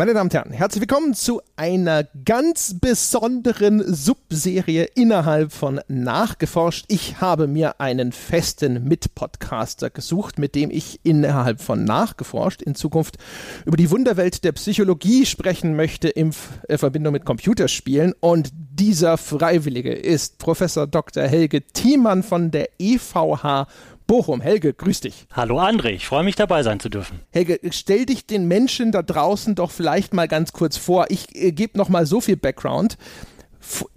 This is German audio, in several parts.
Meine Damen und Herren, herzlich willkommen zu einer ganz besonderen Subserie innerhalb von Nachgeforscht. Ich habe mir einen festen Mitpodcaster gesucht, mit dem ich innerhalb von Nachgeforscht in Zukunft über die Wunderwelt der Psychologie sprechen möchte in äh, Verbindung mit Computerspielen. Und dieser Freiwillige ist Professor Dr. Helge Thiemann von der EVH Bochum. Helge, grüß dich. Hallo André, ich freue mich dabei sein zu dürfen. Helge, stell dich den Menschen da draußen doch vielleicht mal ganz kurz vor. Ich äh, gebe noch mal so viel Background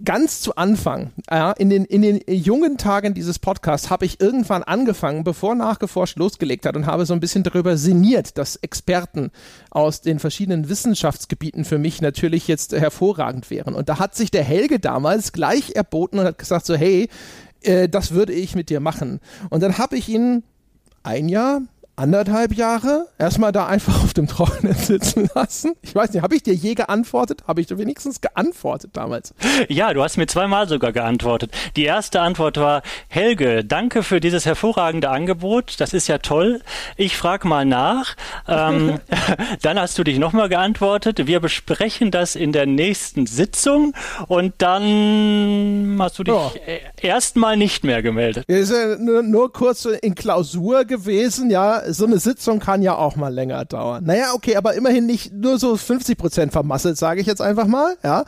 ganz zu Anfang, ja, in, den, in den jungen Tagen dieses Podcasts habe ich irgendwann angefangen, bevor nachgeforscht losgelegt hat und habe so ein bisschen darüber sinniert, dass Experten aus den verschiedenen Wissenschaftsgebieten für mich natürlich jetzt hervorragend wären. Und da hat sich der Helge damals gleich erboten und hat gesagt so, hey, äh, das würde ich mit dir machen. Und dann habe ich ihn ein Jahr, anderthalb Jahre erstmal da einfach auf dem Trockenen sitzen lassen. Ich weiß nicht, habe ich dir je geantwortet? Habe ich dir wenigstens geantwortet damals? Ja, du hast mir zweimal sogar geantwortet. Die erste Antwort war, Helge, danke für dieses hervorragende Angebot. Das ist ja toll. Ich frage mal nach. Ähm, dann hast du dich nochmal geantwortet. Wir besprechen das in der nächsten Sitzung und dann hast du dich oh. erstmal nicht mehr gemeldet. ist ja nur, nur kurz in Klausur gewesen, ja so eine Sitzung kann ja auch mal länger dauern. Naja, okay, aber immerhin nicht nur so 50 Prozent vermasselt, sage ich jetzt einfach mal. Ja,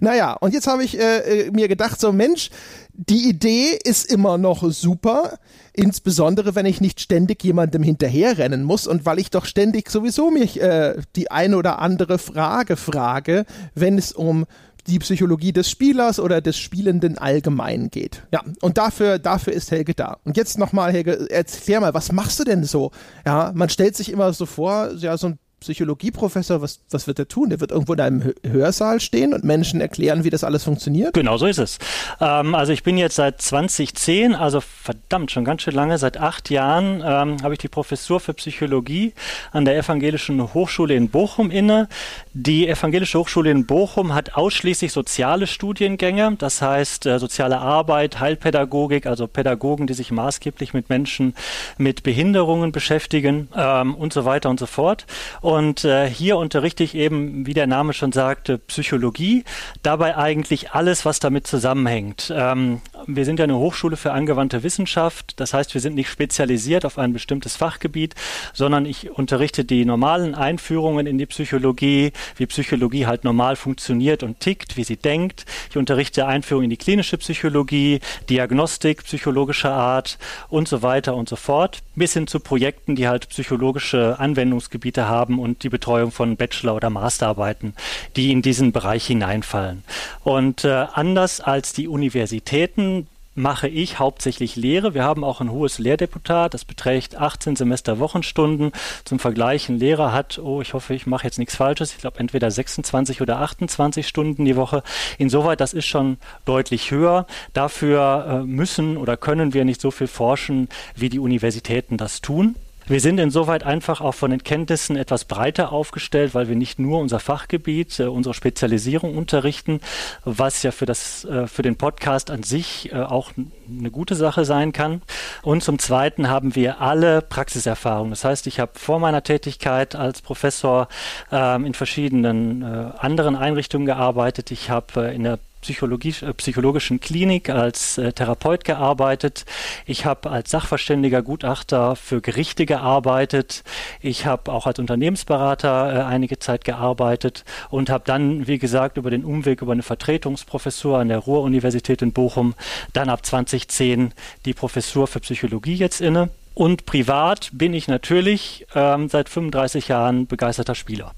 naja, und jetzt habe ich äh, äh, mir gedacht, so Mensch, die Idee ist immer noch super, insbesondere wenn ich nicht ständig jemandem hinterherrennen muss und weil ich doch ständig sowieso mich äh, die eine oder andere Frage frage, wenn es um die Psychologie des Spielers oder des Spielenden allgemein geht. Ja, und dafür, dafür ist Helge da. Und jetzt nochmal, Helge, erklär mal, was machst du denn so? Ja, man stellt sich immer so vor, ja, so ein Psychologieprofessor, was, was wird er tun? Der wird irgendwo in einem Hörsaal stehen und Menschen erklären, wie das alles funktioniert? Genau so ist es. Ähm, also ich bin jetzt seit 2010, also verdammt schon ganz schön lange, seit acht Jahren ähm, habe ich die Professur für Psychologie an der Evangelischen Hochschule in Bochum inne. Die Evangelische Hochschule in Bochum hat ausschließlich soziale Studiengänge, das heißt äh, soziale Arbeit, Heilpädagogik, also Pädagogen, die sich maßgeblich mit Menschen mit Behinderungen beschäftigen ähm, und so weiter und so fort. Und äh, hier unterrichte ich eben, wie der Name schon sagte, Psychologie. Dabei eigentlich alles, was damit zusammenhängt. Ähm, wir sind ja eine Hochschule für angewandte Wissenschaft. Das heißt, wir sind nicht spezialisiert auf ein bestimmtes Fachgebiet, sondern ich unterrichte die normalen Einführungen in die Psychologie, wie Psychologie halt normal funktioniert und tickt, wie sie denkt. Ich unterrichte Einführung in die klinische Psychologie, Diagnostik psychologischer Art und so weiter und so fort, bis hin zu Projekten, die halt psychologische Anwendungsgebiete haben und die Betreuung von Bachelor- oder Masterarbeiten, die in diesen Bereich hineinfallen. Und äh, anders als die Universitäten mache ich hauptsächlich Lehre. Wir haben auch ein hohes Lehrdeputat, das beträgt 18 Semesterwochenstunden. Zum Vergleich, ein Lehrer hat, oh, ich hoffe, ich mache jetzt nichts Falsches, ich glaube entweder 26 oder 28 Stunden die Woche. Insoweit, das ist schon deutlich höher. Dafür äh, müssen oder können wir nicht so viel forschen, wie die Universitäten das tun. Wir sind insoweit einfach auch von den Kenntnissen etwas breiter aufgestellt, weil wir nicht nur unser Fachgebiet, äh, unsere Spezialisierung unterrichten, was ja für, das, äh, für den Podcast an sich äh, auch eine gute Sache sein kann. Und zum Zweiten haben wir alle Praxiserfahrung. Das heißt, ich habe vor meiner Tätigkeit als Professor ähm, in verschiedenen anderen Einrichtungen gearbeitet. Ich habe in der äh, psychologischen Klinik als äh, Therapeut gearbeitet. Ich habe als Sachverständiger Gutachter für Gerichte gearbeitet. Ich habe auch als Unternehmensberater äh, einige Zeit gearbeitet und habe dann, wie gesagt, über den Umweg über eine Vertretungsprofessur an der Ruhr-Universität in Bochum dann ab 2010 die Professur für Psychologie jetzt inne. Und privat bin ich natürlich ähm, seit 35 Jahren begeisterter Spieler.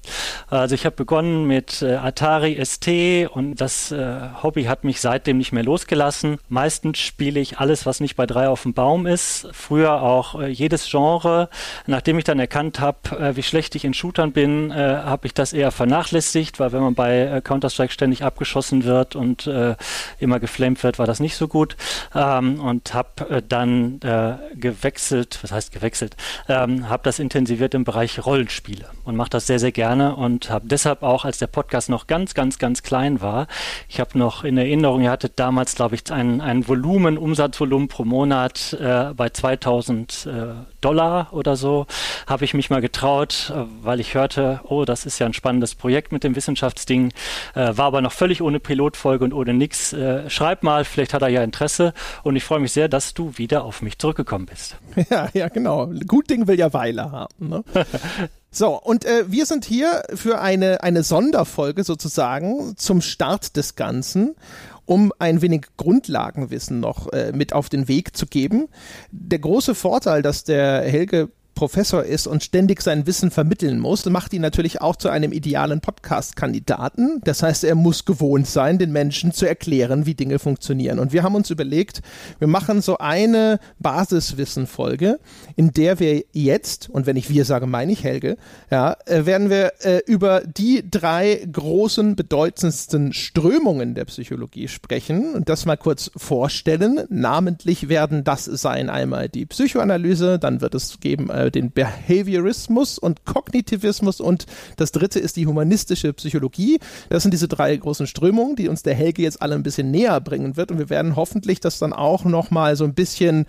Also ich habe begonnen mit äh, Atari ST und das äh, Hobby hat mich seitdem nicht mehr losgelassen. Meistens spiele ich alles, was nicht bei drei auf dem Baum ist. Früher auch äh, jedes Genre. Nachdem ich dann erkannt habe, äh, wie schlecht ich in Shootern bin, äh, habe ich das eher vernachlässigt, weil wenn man bei äh, Counter-Strike ständig abgeschossen wird und immer geflamed wird, war das nicht so gut. Ähm, und habe dann gewechselt gewechselt, was heißt gewechselt, ähm, habe das intensiviert im Bereich Rollenspiele und mache das sehr, sehr gerne und habe deshalb auch, als der Podcast noch ganz, ganz, ganz klein war, ich habe noch in Erinnerung, ihr hattet damals, glaube ich, ein, ein Volumen, Umsatzvolumen pro Monat äh, bei 2000 äh, Dollar oder so, habe ich mich mal getraut, äh, weil ich hörte, oh, das ist ja ein spannendes Projekt mit dem Wissenschaftsding, äh, war aber noch völlig ohne Pilotfolge und ohne nix. Äh, schreib mal, vielleicht hat er ja Interesse und ich freue mich sehr, dass du wieder auf mich zurückgekommen bist. Ja, ja, genau. Gut Ding will ja Weile haben. Ne? So, und äh, wir sind hier für eine, eine Sonderfolge sozusagen zum Start des Ganzen, um ein wenig Grundlagenwissen noch äh, mit auf den Weg zu geben. Der große Vorteil, dass der Helge Professor ist und ständig sein Wissen vermitteln muss, macht ihn natürlich auch zu einem idealen Podcast-Kandidaten. Das heißt, er muss gewohnt sein, den Menschen zu erklären, wie Dinge funktionieren. Und wir haben uns überlegt, wir machen so eine Basiswissen-Folge, in der wir jetzt, und wenn ich wir sage, meine ich Helge, ja, äh, werden wir äh, über die drei großen, bedeutendsten Strömungen der Psychologie sprechen und das mal kurz vorstellen. Namentlich werden das sein einmal die Psychoanalyse, dann wird es geben äh, den Behaviorismus und Kognitivismus und das dritte ist die humanistische Psychologie. Das sind diese drei großen Strömungen, die uns der Helge jetzt alle ein bisschen näher bringen wird und wir werden hoffentlich das dann auch nochmal so ein bisschen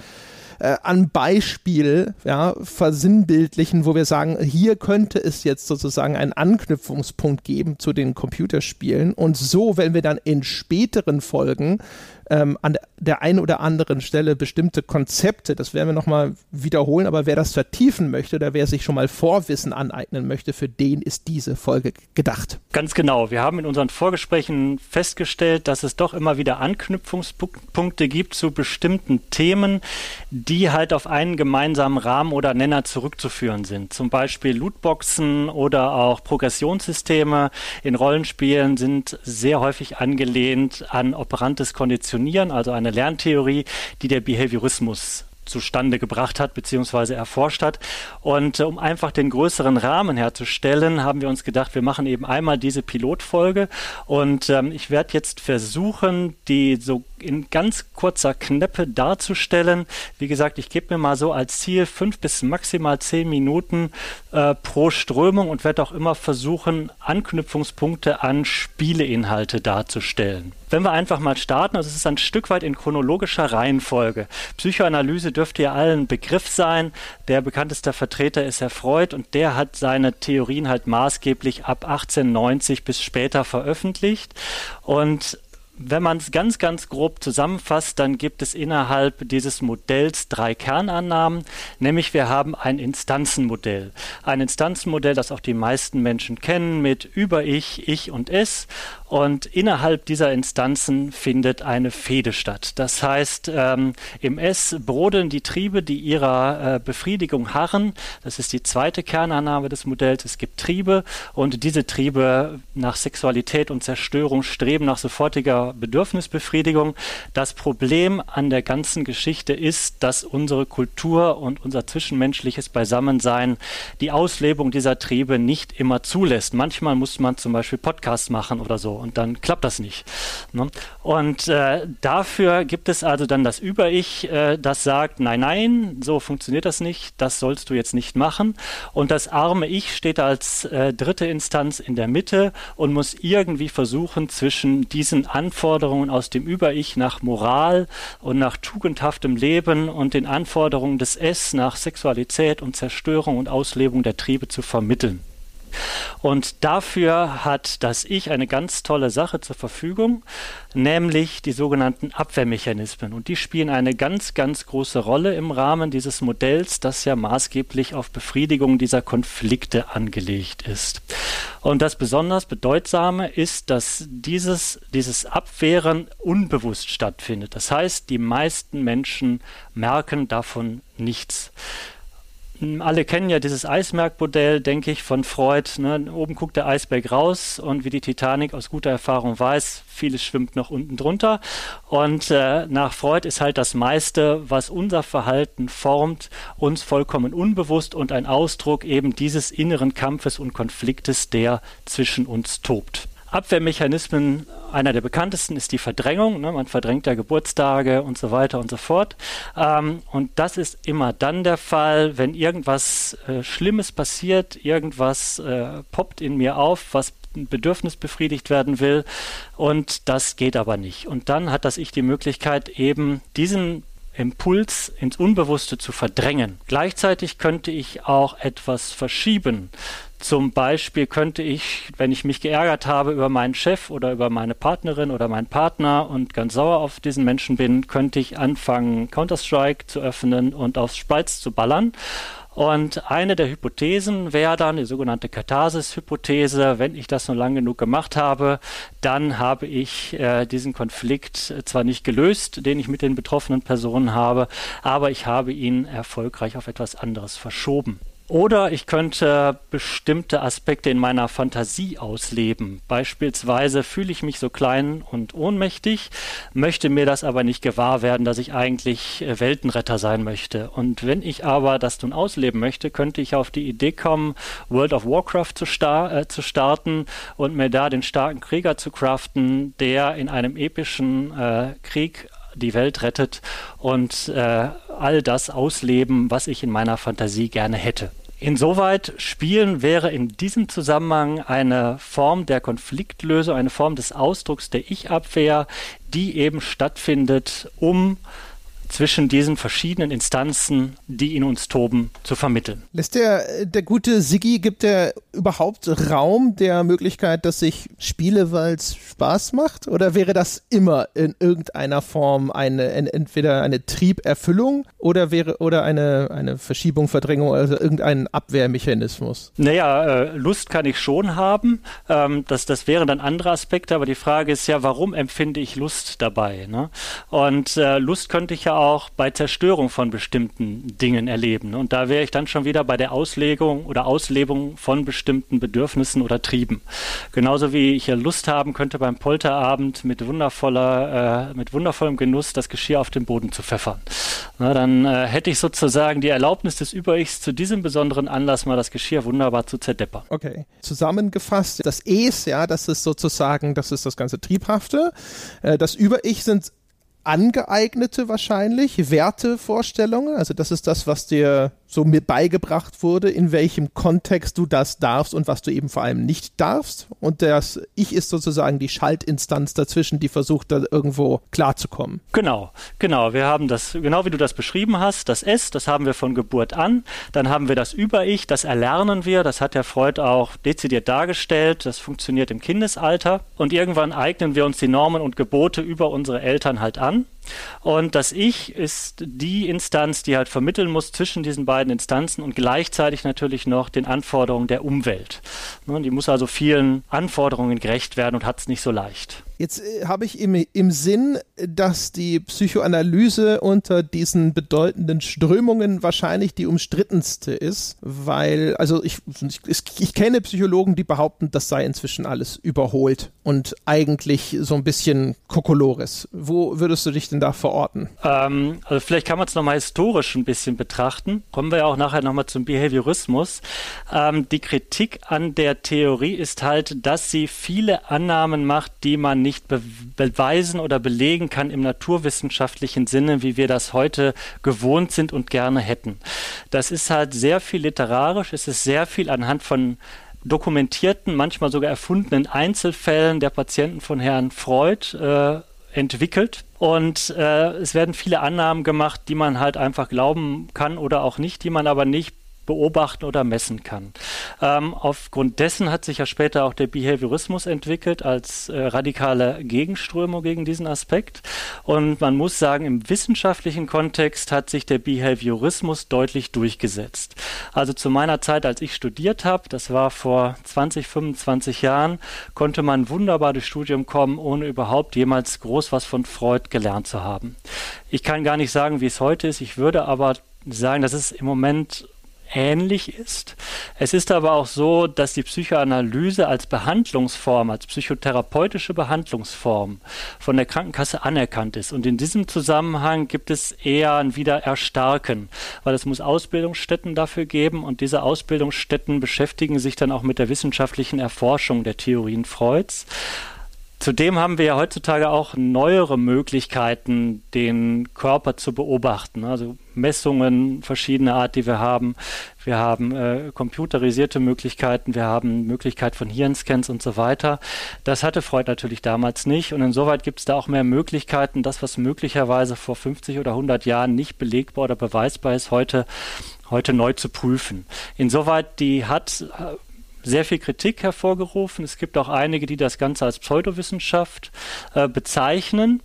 äh, an Beispiel ja, versinnbildlichen, wo wir sagen, hier könnte es jetzt sozusagen einen Anknüpfungspunkt geben zu den Computerspielen. Und so, wenn wir dann in späteren Folgen ähm, an der einen oder anderen Stelle bestimmte Konzepte, das werden wir nochmal wiederholen, aber wer das vertiefen möchte oder wer sich schon mal Vorwissen aneignen möchte, für den ist diese Folge gedacht. Ganz genau. Wir haben in unseren Vorgesprächen festgestellt, dass es doch immer wieder Anknüpfungspunkte gibt zu bestimmten Themen, die halt auf einen gemeinsamen Rahmen oder Nenner zurückzuführen sind. Zum Beispiel Lootboxen oder auch Progressionssysteme in Rollenspielen sind sehr häufig angelehnt an operantes Konditionieren Konditionieren, also eine Lerntheorie, die der Behaviorismus zustande gebracht hat bzw. erforscht hat. Und äh, um einfach den größeren Rahmen herzustellen, haben wir uns gedacht, wir machen eben einmal diese Pilotfolge und ähm, ich werde jetzt versuchen, die so in ganz kurzer Kneppe darzustellen. Wie gesagt, ich gebe mir mal so als Ziel fünf bis maximal zehn Minuten äh, pro Strömung und werde auch immer versuchen, Anknüpfungspunkte an Spieleinhalte darzustellen. Wenn wir einfach mal starten, also es ist ein Stück weit in chronologischer Reihenfolge. Psychoanalyse dürfte ja allen Begriff sein. Der bekannteste Vertreter ist Herr Freud und der hat seine Theorien halt maßgeblich ab 1890 bis später veröffentlicht. Und wenn man es ganz, ganz grob zusammenfasst, dann gibt es innerhalb dieses Modells drei Kernannahmen, nämlich wir haben ein Instanzenmodell. Ein Instanzenmodell, das auch die meisten Menschen kennen mit Über-Ich, Ich und Es. Und innerhalb dieser Instanzen findet eine Fehde statt. Das heißt, ähm, im S brodeln die Triebe, die ihrer äh, Befriedigung harren. Das ist die zweite Kernannahme des Modells. Es gibt Triebe und diese Triebe nach Sexualität und Zerstörung streben nach sofortiger Bedürfnisbefriedigung. Das Problem an der ganzen Geschichte ist, dass unsere Kultur und unser zwischenmenschliches Beisammensein die Auslebung dieser Triebe nicht immer zulässt. Manchmal muss man zum Beispiel Podcasts machen oder so und dann klappt das nicht. Ne? Und äh, dafür gibt es also dann das Über-Ich, äh, das sagt, nein, nein, so funktioniert das nicht, das sollst du jetzt nicht machen. Und das arme Ich steht als äh, dritte Instanz in der Mitte und muss irgendwie versuchen, zwischen diesen Anforderungen aus dem Über-Ich nach Moral und nach tugendhaftem Leben und den Anforderungen des Es nach Sexualität und Zerstörung und Auslebung der Triebe zu vermitteln. Und dafür hat das Ich eine ganz tolle Sache zur Verfügung, nämlich die sogenannten Abwehrmechanismen. Und die spielen eine ganz, ganz große Rolle im Rahmen dieses Modells, das ja maßgeblich auf Befriedigung dieser Konflikte angelegt ist. Und das besonders Bedeutsame ist, dass dieses, dieses Abwehren unbewusst stattfindet. Das heißt, die meisten Menschen merken davon nichts. Alle kennen ja dieses Eisbergmodell, denke ich, von Freud. Ne? Oben guckt der Eisberg raus und wie die Titanic aus guter Erfahrung weiß, vieles schwimmt noch unten drunter. Und äh, nach Freud ist halt das meiste, was unser Verhalten formt, uns vollkommen unbewusst und ein Ausdruck eben dieses inneren Kampfes und Konfliktes, der zwischen uns tobt. Abwehrmechanismen, einer der bekanntesten ist die Verdrängung. Ne? Man verdrängt ja Geburtstage und so weiter und so fort. Ähm, und das ist immer dann der Fall, wenn irgendwas äh, Schlimmes passiert, irgendwas äh, poppt in mir auf, was ein Bedürfnis befriedigt werden will und das geht aber nicht. Und dann hat das Ich die Möglichkeit, eben diesen Impuls ins Unbewusste zu verdrängen. Gleichzeitig könnte ich auch etwas verschieben. Zum Beispiel könnte ich, wenn ich mich geärgert habe über meinen Chef oder über meine Partnerin oder meinen Partner und ganz sauer auf diesen Menschen bin, könnte ich anfangen, Counter-Strike zu öffnen und aufs Spreiz zu ballern. Und eine der Hypothesen wäre dann die sogenannte Katharsis-Hypothese. Wenn ich das nur lang genug gemacht habe, dann habe ich äh, diesen Konflikt zwar nicht gelöst, den ich mit den betroffenen Personen habe, aber ich habe ihn erfolgreich auf etwas anderes verschoben. Oder ich könnte bestimmte Aspekte in meiner Fantasie ausleben. Beispielsweise fühle ich mich so klein und ohnmächtig, möchte mir das aber nicht gewahr werden, dass ich eigentlich äh, Weltenretter sein möchte. Und wenn ich aber das nun ausleben möchte, könnte ich auf die Idee kommen, World of Warcraft zu, star äh, zu starten und mir da den starken Krieger zu craften, der in einem epischen äh, Krieg die Welt rettet und äh, all das ausleben, was ich in meiner Fantasie gerne hätte. Insoweit Spielen wäre in diesem Zusammenhang eine Form der Konfliktlösung, eine Form des Ausdrucks der Ich-Abwehr, die eben stattfindet, um zwischen diesen verschiedenen Instanzen, die in uns toben, zu vermitteln. Lässt der, der gute Siggi, gibt er überhaupt Raum der Möglichkeit, dass ich spiele, weil es Spaß macht? Oder wäre das immer in irgendeiner Form eine, entweder eine Trieberfüllung oder wäre oder eine, eine Verschiebung, Verdrängung, also irgendein Abwehrmechanismus? Naja, äh, Lust kann ich schon haben. Ähm, das, das wären dann andere Aspekte, aber die Frage ist ja, warum empfinde ich Lust dabei? Ne? Und äh, Lust könnte ich ja auch bei Zerstörung von bestimmten Dingen erleben. Und da wäre ich dann schon wieder bei der Auslegung oder Auslebung von bestimmten Bedürfnissen oder Trieben. Genauso wie ich ja Lust haben könnte, beim Polterabend mit wundervoller, äh, mit wundervollem Genuss das Geschirr auf den Boden zu pfeffern. Na, dann äh, hätte ich sozusagen die Erlaubnis des Über-Ichs zu diesem besonderen Anlass mal das Geschirr wunderbar zu zerdeppern. Okay. Zusammengefasst, das Es, ja, das ist sozusagen, das ist das ganze Triebhafte. Äh, das Über-Ich sind angeeignete wahrscheinlich Wertevorstellungen. Also das ist das, was dir so mir beigebracht wurde, in welchem Kontext du das darfst und was du eben vor allem nicht darfst. Und das Ich ist sozusagen die Schaltinstanz dazwischen, die versucht, da irgendwo klarzukommen. Genau, genau. Wir haben das, genau wie du das beschrieben hast, das S, das haben wir von Geburt an. Dann haben wir das Über-Ich, das erlernen wir. Das hat der Freud auch dezidiert dargestellt. Das funktioniert im Kindesalter. Und irgendwann eignen wir uns die Normen und Gebote über unsere Eltern halt an. Und das Ich ist die Instanz, die halt vermitteln muss zwischen diesen beiden Instanzen und gleichzeitig natürlich noch den Anforderungen der Umwelt. Ne, die muss also vielen Anforderungen gerecht werden und hat es nicht so leicht. Jetzt äh, habe ich im, im Sinn, dass die Psychoanalyse unter diesen bedeutenden Strömungen wahrscheinlich die umstrittenste ist, weil, also ich, ich, ich kenne Psychologen, die behaupten, das sei inzwischen alles überholt und eigentlich so ein bisschen Kokolores. Wo würdest du dich denn da verorten? Ähm, also vielleicht kann man es nochmal historisch ein bisschen betrachten. Kommen wir ja auch nachher nochmal zum Behaviorismus. Ähm, die Kritik an der Theorie ist halt, dass sie viele Annahmen macht, die man nicht be beweisen oder belegen kann im naturwissenschaftlichen Sinne, wie wir das heute gewohnt sind und gerne hätten. Das ist halt sehr viel literarisch, es ist sehr viel anhand von dokumentierten, manchmal sogar erfundenen Einzelfällen der Patienten von Herrn Freud äh, entwickelt. Und äh, es werden viele Annahmen gemacht, die man halt einfach glauben kann oder auch nicht, die man aber nicht beobachten oder messen kann. Ähm, aufgrund dessen hat sich ja später auch der Behaviorismus entwickelt als äh, radikale Gegenströmung gegen diesen Aspekt. Und man muss sagen, im wissenschaftlichen Kontext hat sich der Behaviorismus deutlich durchgesetzt. Also zu meiner Zeit, als ich studiert habe, das war vor 20, 25 Jahren, konnte man wunderbar durchs Studium kommen, ohne überhaupt jemals groß was von Freud gelernt zu haben. Ich kann gar nicht sagen, wie es heute ist. Ich würde aber sagen, dass es im Moment ähnlich ist. Es ist aber auch so, dass die Psychoanalyse als Behandlungsform, als psychotherapeutische Behandlungsform von der Krankenkasse anerkannt ist. Und in diesem Zusammenhang gibt es eher ein Wiedererstarken, weil es muss Ausbildungsstätten dafür geben und diese Ausbildungsstätten beschäftigen sich dann auch mit der wissenschaftlichen Erforschung der Theorien Freuds. Zudem haben wir ja heutzutage auch neuere Möglichkeiten, den Körper zu beobachten. Also Messungen verschiedener Art, die wir haben. Wir haben äh, computerisierte Möglichkeiten, wir haben Möglichkeit von Hirnscans und so weiter. Das hatte Freud natürlich damals nicht. Und insoweit gibt es da auch mehr Möglichkeiten, das, was möglicherweise vor 50 oder 100 Jahren nicht belegbar oder beweisbar ist, heute heute neu zu prüfen. Insoweit die hat äh, sehr viel Kritik hervorgerufen. Es gibt auch einige, die das Ganze als Pseudowissenschaft äh, bezeichnen.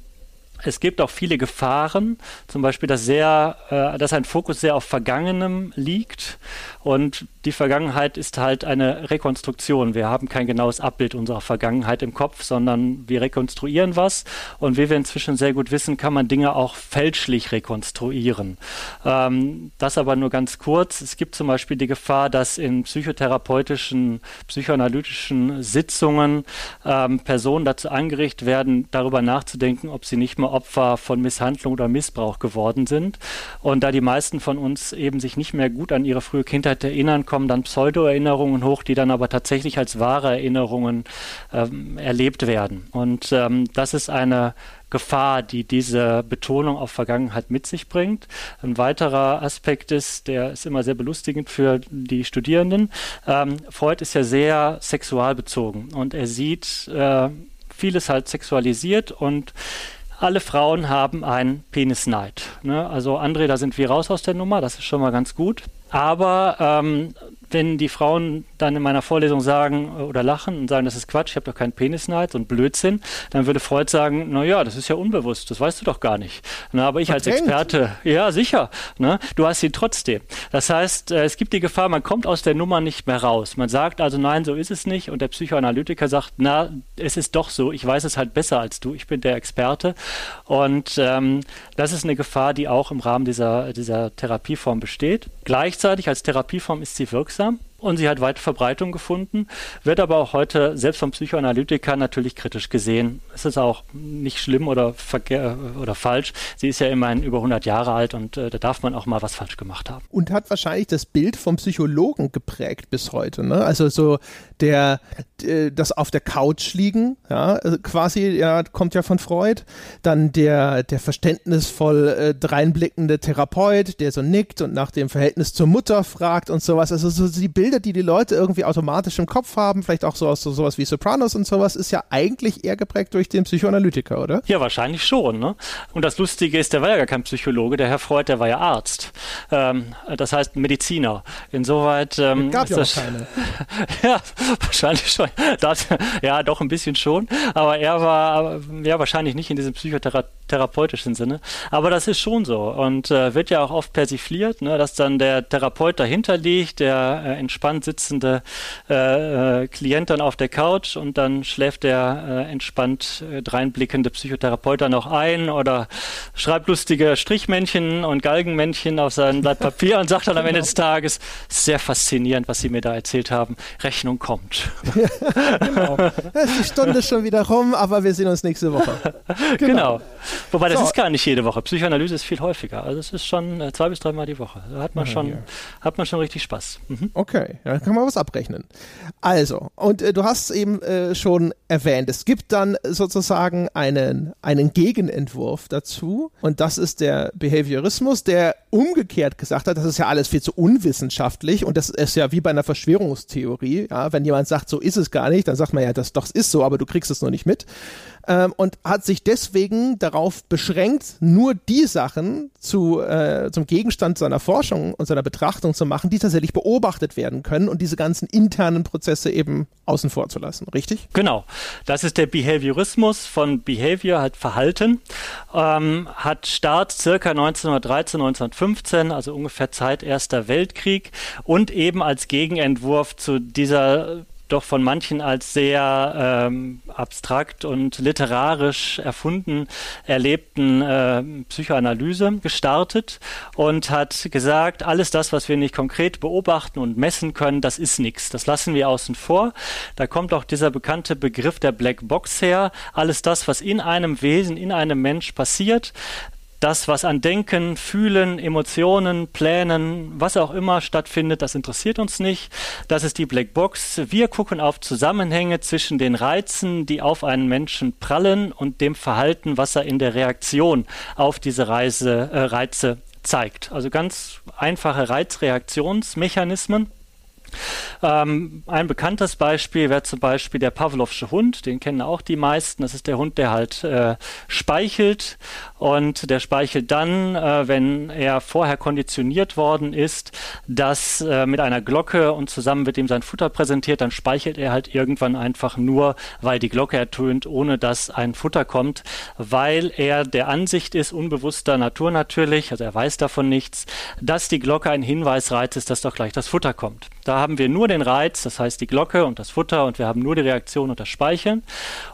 Es gibt auch viele Gefahren, zum Beispiel, dass, sehr, äh, dass ein Fokus sehr auf Vergangenem liegt und die Vergangenheit ist halt eine Rekonstruktion. Wir haben kein genaues Abbild unserer Vergangenheit im Kopf, sondern wir rekonstruieren was. Und wie wir inzwischen sehr gut wissen, kann man Dinge auch fälschlich rekonstruieren. Ähm, das aber nur ganz kurz. Es gibt zum Beispiel die Gefahr, dass in psychotherapeutischen, psychoanalytischen Sitzungen ähm, Personen dazu angeregt werden, darüber nachzudenken, ob sie nicht Opfer von Misshandlung oder Missbrauch geworden sind. Und da die meisten von uns eben sich nicht mehr gut an ihre frühe Kindheit erinnern, kommen dann Pseudo-Erinnerungen hoch, die dann aber tatsächlich als wahre Erinnerungen ähm, erlebt werden. Und ähm, das ist eine Gefahr, die diese Betonung auf Vergangenheit mit sich bringt. Ein weiterer Aspekt ist, der ist immer sehr belustigend für die Studierenden. Ähm, Freud ist ja sehr sexualbezogen und er sieht äh, vieles halt sexualisiert und alle Frauen haben einen Penisneid. Ne? Also André, da sind wir raus aus der Nummer, das ist schon mal ganz gut. Aber ähm, wenn die Frauen dann in meiner Vorlesung sagen oder lachen und sagen, das ist Quatsch, ich habe doch keinen Penisneid und Blödsinn, dann würde Freud sagen, na ja, das ist ja unbewusst, das weißt du doch gar nicht. Na, aber ich Verdrängt. als Experte, ja sicher, ne, du hast sie trotzdem. Das heißt, äh, es gibt die Gefahr, man kommt aus der Nummer nicht mehr raus. Man sagt also, nein, so ist es nicht und der Psychoanalytiker sagt, na, es ist doch so, ich weiß es halt besser als du, ich bin der Experte und ähm, das ist eine Gefahr, die auch im Rahmen dieser, dieser Therapieform besteht. Gleichzeitig als Therapieform ist sie wirksam und sie hat weite Verbreitung gefunden, wird aber auch heute selbst vom Psychoanalytiker natürlich kritisch gesehen. Es ist auch nicht schlimm oder, oder falsch. Sie ist ja immerhin über 100 Jahre alt und äh, da darf man auch mal was falsch gemacht haben. Und hat wahrscheinlich das Bild vom Psychologen geprägt bis heute. Ne? Also so der, äh, das auf der Couch liegen, ja, also quasi, ja, kommt ja von Freud. Dann der, der verständnisvoll äh, dreinblickende Therapeut, der so nickt und nach dem Verhältnis zur Mutter fragt und sowas. Also so die Bilder Bilder, die die Leute irgendwie automatisch im Kopf haben, vielleicht auch so aus so, sowas wie Sopranos und sowas, ist ja eigentlich eher geprägt durch den Psychoanalytiker, oder? Ja, wahrscheinlich schon. Ne? Und das Lustige ist, der war ja gar kein Psychologe, der Herr Freud, der war ja Arzt. Ähm, das heißt Mediziner. Insoweit ähm, gab ja das, keine. ja, wahrscheinlich schon. Das, ja, doch ein bisschen schon. Aber er war ja wahrscheinlich nicht in diesem psychotherapeutischen Sinne. Aber das ist schon so und äh, wird ja auch oft persifliert, ne, dass dann der Therapeut dahinter liegt, der äh, entspannt sitzende äh, äh, Klient dann auf der Couch und dann schläft der äh, entspannt äh, dreinblickende Psychotherapeut dann auch ein oder schreibt lustige Strichmännchen und Galgenmännchen auf sein Blatt Papier und sagt dann am Ende des Tages, sehr faszinierend, was Sie mir da erzählt haben, Rechnung kommt. Genau. Die Stunde ist schon wieder rum, aber wir sehen uns nächste Woche. Genau. genau. Wobei das so. ist gar nicht jede Woche. Psychoanalyse ist viel häufiger. Also es ist schon äh, zwei bis dreimal die Woche. Da hat man, schon, hat man schon richtig Spaß. Mhm. Okay. Dann kann man was abrechnen. Also, und äh, du hast eben äh, schon erwähnt, es gibt dann sozusagen einen, einen Gegenentwurf dazu. Und das ist der Behaviorismus, der umgekehrt gesagt hat, das ist ja alles viel zu unwissenschaftlich. Und das ist ja wie bei einer Verschwörungstheorie, ja, wenn jemand sagt, so ist es gar nicht, dann sagt man ja, das doch ist so, aber du kriegst es nur nicht mit ähm, und hat sich deswegen darauf beschränkt, nur die Sachen zu, äh, zum Gegenstand seiner Forschung und seiner Betrachtung zu machen, die tatsächlich beobachtet werden können und diese ganzen internen Prozesse eben außen vor zu lassen, richtig? Genau. Das ist der Behaviorismus von Behavior, halt Verhalten. Ähm, hat Start circa 1913, 1915, also ungefähr Zeit Erster Weltkrieg und eben als Gegenentwurf zu dieser doch von manchen als sehr ähm, abstrakt und literarisch erfunden erlebten äh, Psychoanalyse gestartet und hat gesagt, alles das, was wir nicht konkret beobachten und messen können, das ist nichts. Das lassen wir außen vor. Da kommt auch dieser bekannte Begriff der Black Box her. Alles das, was in einem Wesen, in einem Mensch passiert, das, was an Denken, Fühlen, Emotionen, Plänen, was auch immer stattfindet, das interessiert uns nicht. Das ist die Black Box. Wir gucken auf Zusammenhänge zwischen den Reizen, die auf einen Menschen prallen und dem Verhalten, was er in der Reaktion auf diese Reise, äh, Reize zeigt. Also ganz einfache Reizreaktionsmechanismen. Ähm, ein bekanntes Beispiel wäre zum Beispiel der Pavlovsche Hund, den kennen auch die meisten. Das ist der Hund, der halt äh, speichelt und der speichelt dann, äh, wenn er vorher konditioniert worden ist, dass äh, mit einer Glocke und zusammen wird ihm sein Futter präsentiert, dann speichelt er halt irgendwann einfach nur, weil die Glocke ertönt, ohne dass ein Futter kommt, weil er der Ansicht ist, unbewusster Natur natürlich, also er weiß davon nichts, dass die Glocke ein Hinweisreiz ist, dass doch gleich das Futter kommt. Da haben wir nur den Reiz, das heißt die Glocke und das Futter und wir haben nur die Reaktion und das Speichern.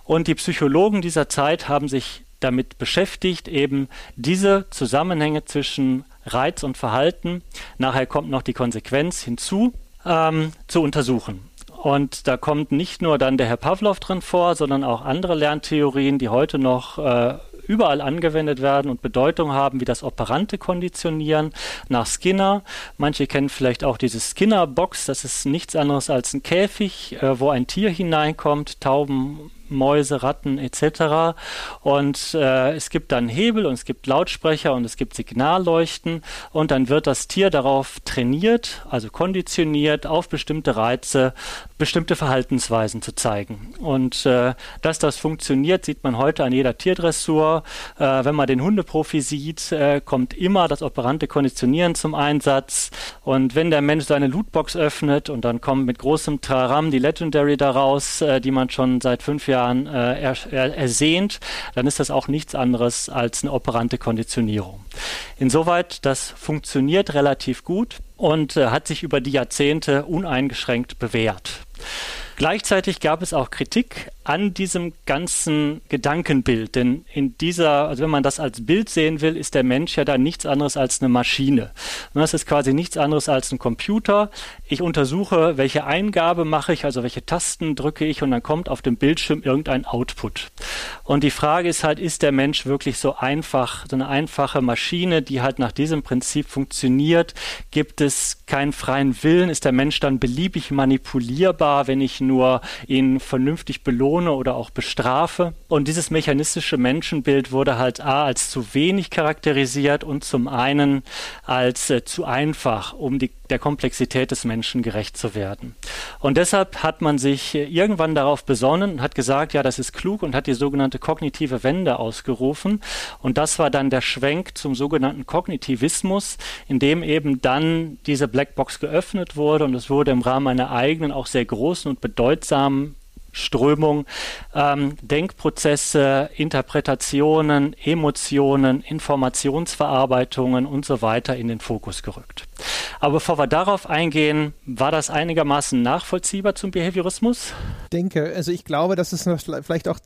Und die Psychologen dieser Zeit haben sich damit beschäftigt, eben diese Zusammenhänge zwischen Reiz und Verhalten, nachher kommt noch die Konsequenz hinzu, ähm, zu untersuchen. Und da kommt nicht nur dann der Herr Pavlov drin vor, sondern auch andere Lerntheorien, die heute noch äh, überall angewendet werden und Bedeutung haben, wie das operante Konditionieren nach Skinner. Manche kennen vielleicht auch diese Skinner-Box. Das ist nichts anderes als ein Käfig, äh, wo ein Tier hineinkommt, Tauben, Mäuse, Ratten etc. Und äh, es gibt dann Hebel und es gibt Lautsprecher und es gibt Signalleuchten und dann wird das Tier darauf trainiert, also konditioniert, auf bestimmte Reize, bestimmte Verhaltensweisen zu zeigen. Und äh, dass das funktioniert, sieht man heute an jeder Tierdressur. Äh, wenn man den Hundeprofi sieht, äh, kommt immer das operante Konditionieren zum Einsatz. Und wenn der Mensch seine Lootbox öffnet und dann kommt mit großem Traram die Legendary daraus, äh, die man schon seit fünf Jahren Jahren äh, er, er, ersehnt, dann ist das auch nichts anderes als eine operante Konditionierung. Insoweit, das funktioniert relativ gut und äh, hat sich über die Jahrzehnte uneingeschränkt bewährt. Gleichzeitig gab es auch Kritik an diesem ganzen Gedankenbild, denn in dieser, also wenn man das als Bild sehen will, ist der Mensch ja dann nichts anderes als eine Maschine. Und das ist quasi nichts anderes als ein Computer. Ich untersuche, welche Eingabe mache ich, also welche Tasten drücke ich und dann kommt auf dem Bildschirm irgendein Output. Und die Frage ist halt, ist der Mensch wirklich so einfach, so eine einfache Maschine, die halt nach diesem Prinzip funktioniert? Gibt es keinen freien Willen? Ist der Mensch dann beliebig manipulierbar, wenn ich nur ihn vernünftig belohne oder auch bestrafe. Und dieses mechanistische Menschenbild wurde halt A als zu wenig charakterisiert und zum einen als äh, zu einfach, um die, der Komplexität des Menschen gerecht zu werden. Und deshalb hat man sich äh, irgendwann darauf besonnen und hat gesagt, ja, das ist klug und hat die sogenannte kognitive Wende ausgerufen. Und das war dann der Schwenk zum sogenannten Kognitivismus, in dem eben dann diese Blackbox geöffnet wurde und es wurde im Rahmen einer eigenen, auch sehr großen und bedeutsamen Strömung, ähm, Denkprozesse, Interpretationen, Emotionen, Informationsverarbeitungen und so weiter in den Fokus gerückt. Aber bevor wir darauf eingehen, war das einigermaßen nachvollziehbar zum Behaviorismus? Ich denke, also ich glaube, das ist vielleicht auch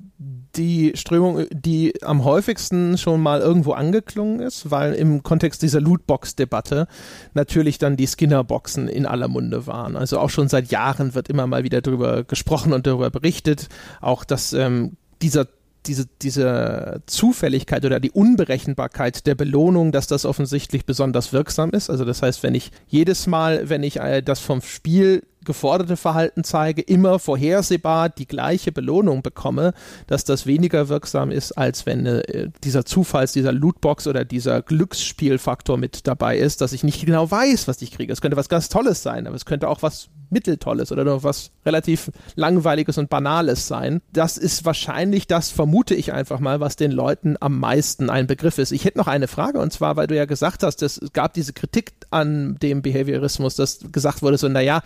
die Strömung, die am häufigsten schon mal irgendwo angeklungen ist, weil im Kontext dieser Lootbox-Debatte natürlich dann die Skinner-Boxen in aller Munde waren. Also auch schon seit Jahren wird immer mal wieder darüber gesprochen und darüber berichtet, auch dass ähm, dieser diese, diese Zufälligkeit oder die Unberechenbarkeit der Belohnung, dass das offensichtlich besonders wirksam ist. Also das heißt, wenn ich jedes Mal, wenn ich äh, das vom Spiel geforderte Verhalten zeige, immer vorhersehbar die gleiche Belohnung bekomme, dass das weniger wirksam ist, als wenn äh, dieser Zufalls, dieser Lootbox oder dieser Glücksspielfaktor mit dabei ist, dass ich nicht genau weiß, was ich kriege. Es könnte was ganz Tolles sein, aber es könnte auch was Mitteltolles oder noch was relativ Langweiliges und Banales sein. Das ist wahrscheinlich das, vermute ich einfach mal, was den Leuten am meisten ein Begriff ist. Ich hätte noch eine Frage und zwar, weil du ja gesagt hast, es gab diese Kritik an dem Behaviorismus, dass gesagt wurde so, naja,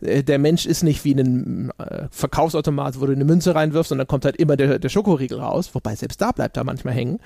der Mensch ist nicht wie ein äh, Verkaufsautomat, wo du eine Münze reinwirfst und dann kommt halt immer der, der Schokoriegel raus, wobei selbst da bleibt er manchmal hängen.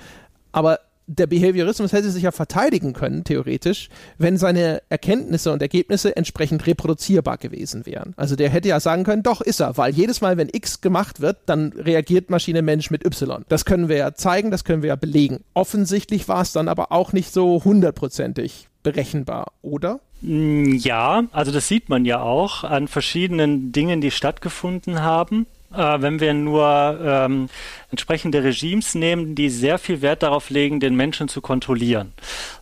Aber der Behaviorismus hätte sich ja verteidigen können, theoretisch, wenn seine Erkenntnisse und Ergebnisse entsprechend reproduzierbar gewesen wären. Also der hätte ja sagen können, doch ist er, weil jedes Mal, wenn X gemacht wird, dann reagiert Maschine Mensch mit Y. Das können wir ja zeigen, das können wir ja belegen. Offensichtlich war es dann aber auch nicht so hundertprozentig berechenbar, oder? Mm, ja, also das sieht man ja auch an verschiedenen Dingen, die stattgefunden haben äh, wenn wir nur ähm, entsprechende Regimes nehmen, die sehr viel Wert darauf legen, den Menschen zu kontrollieren.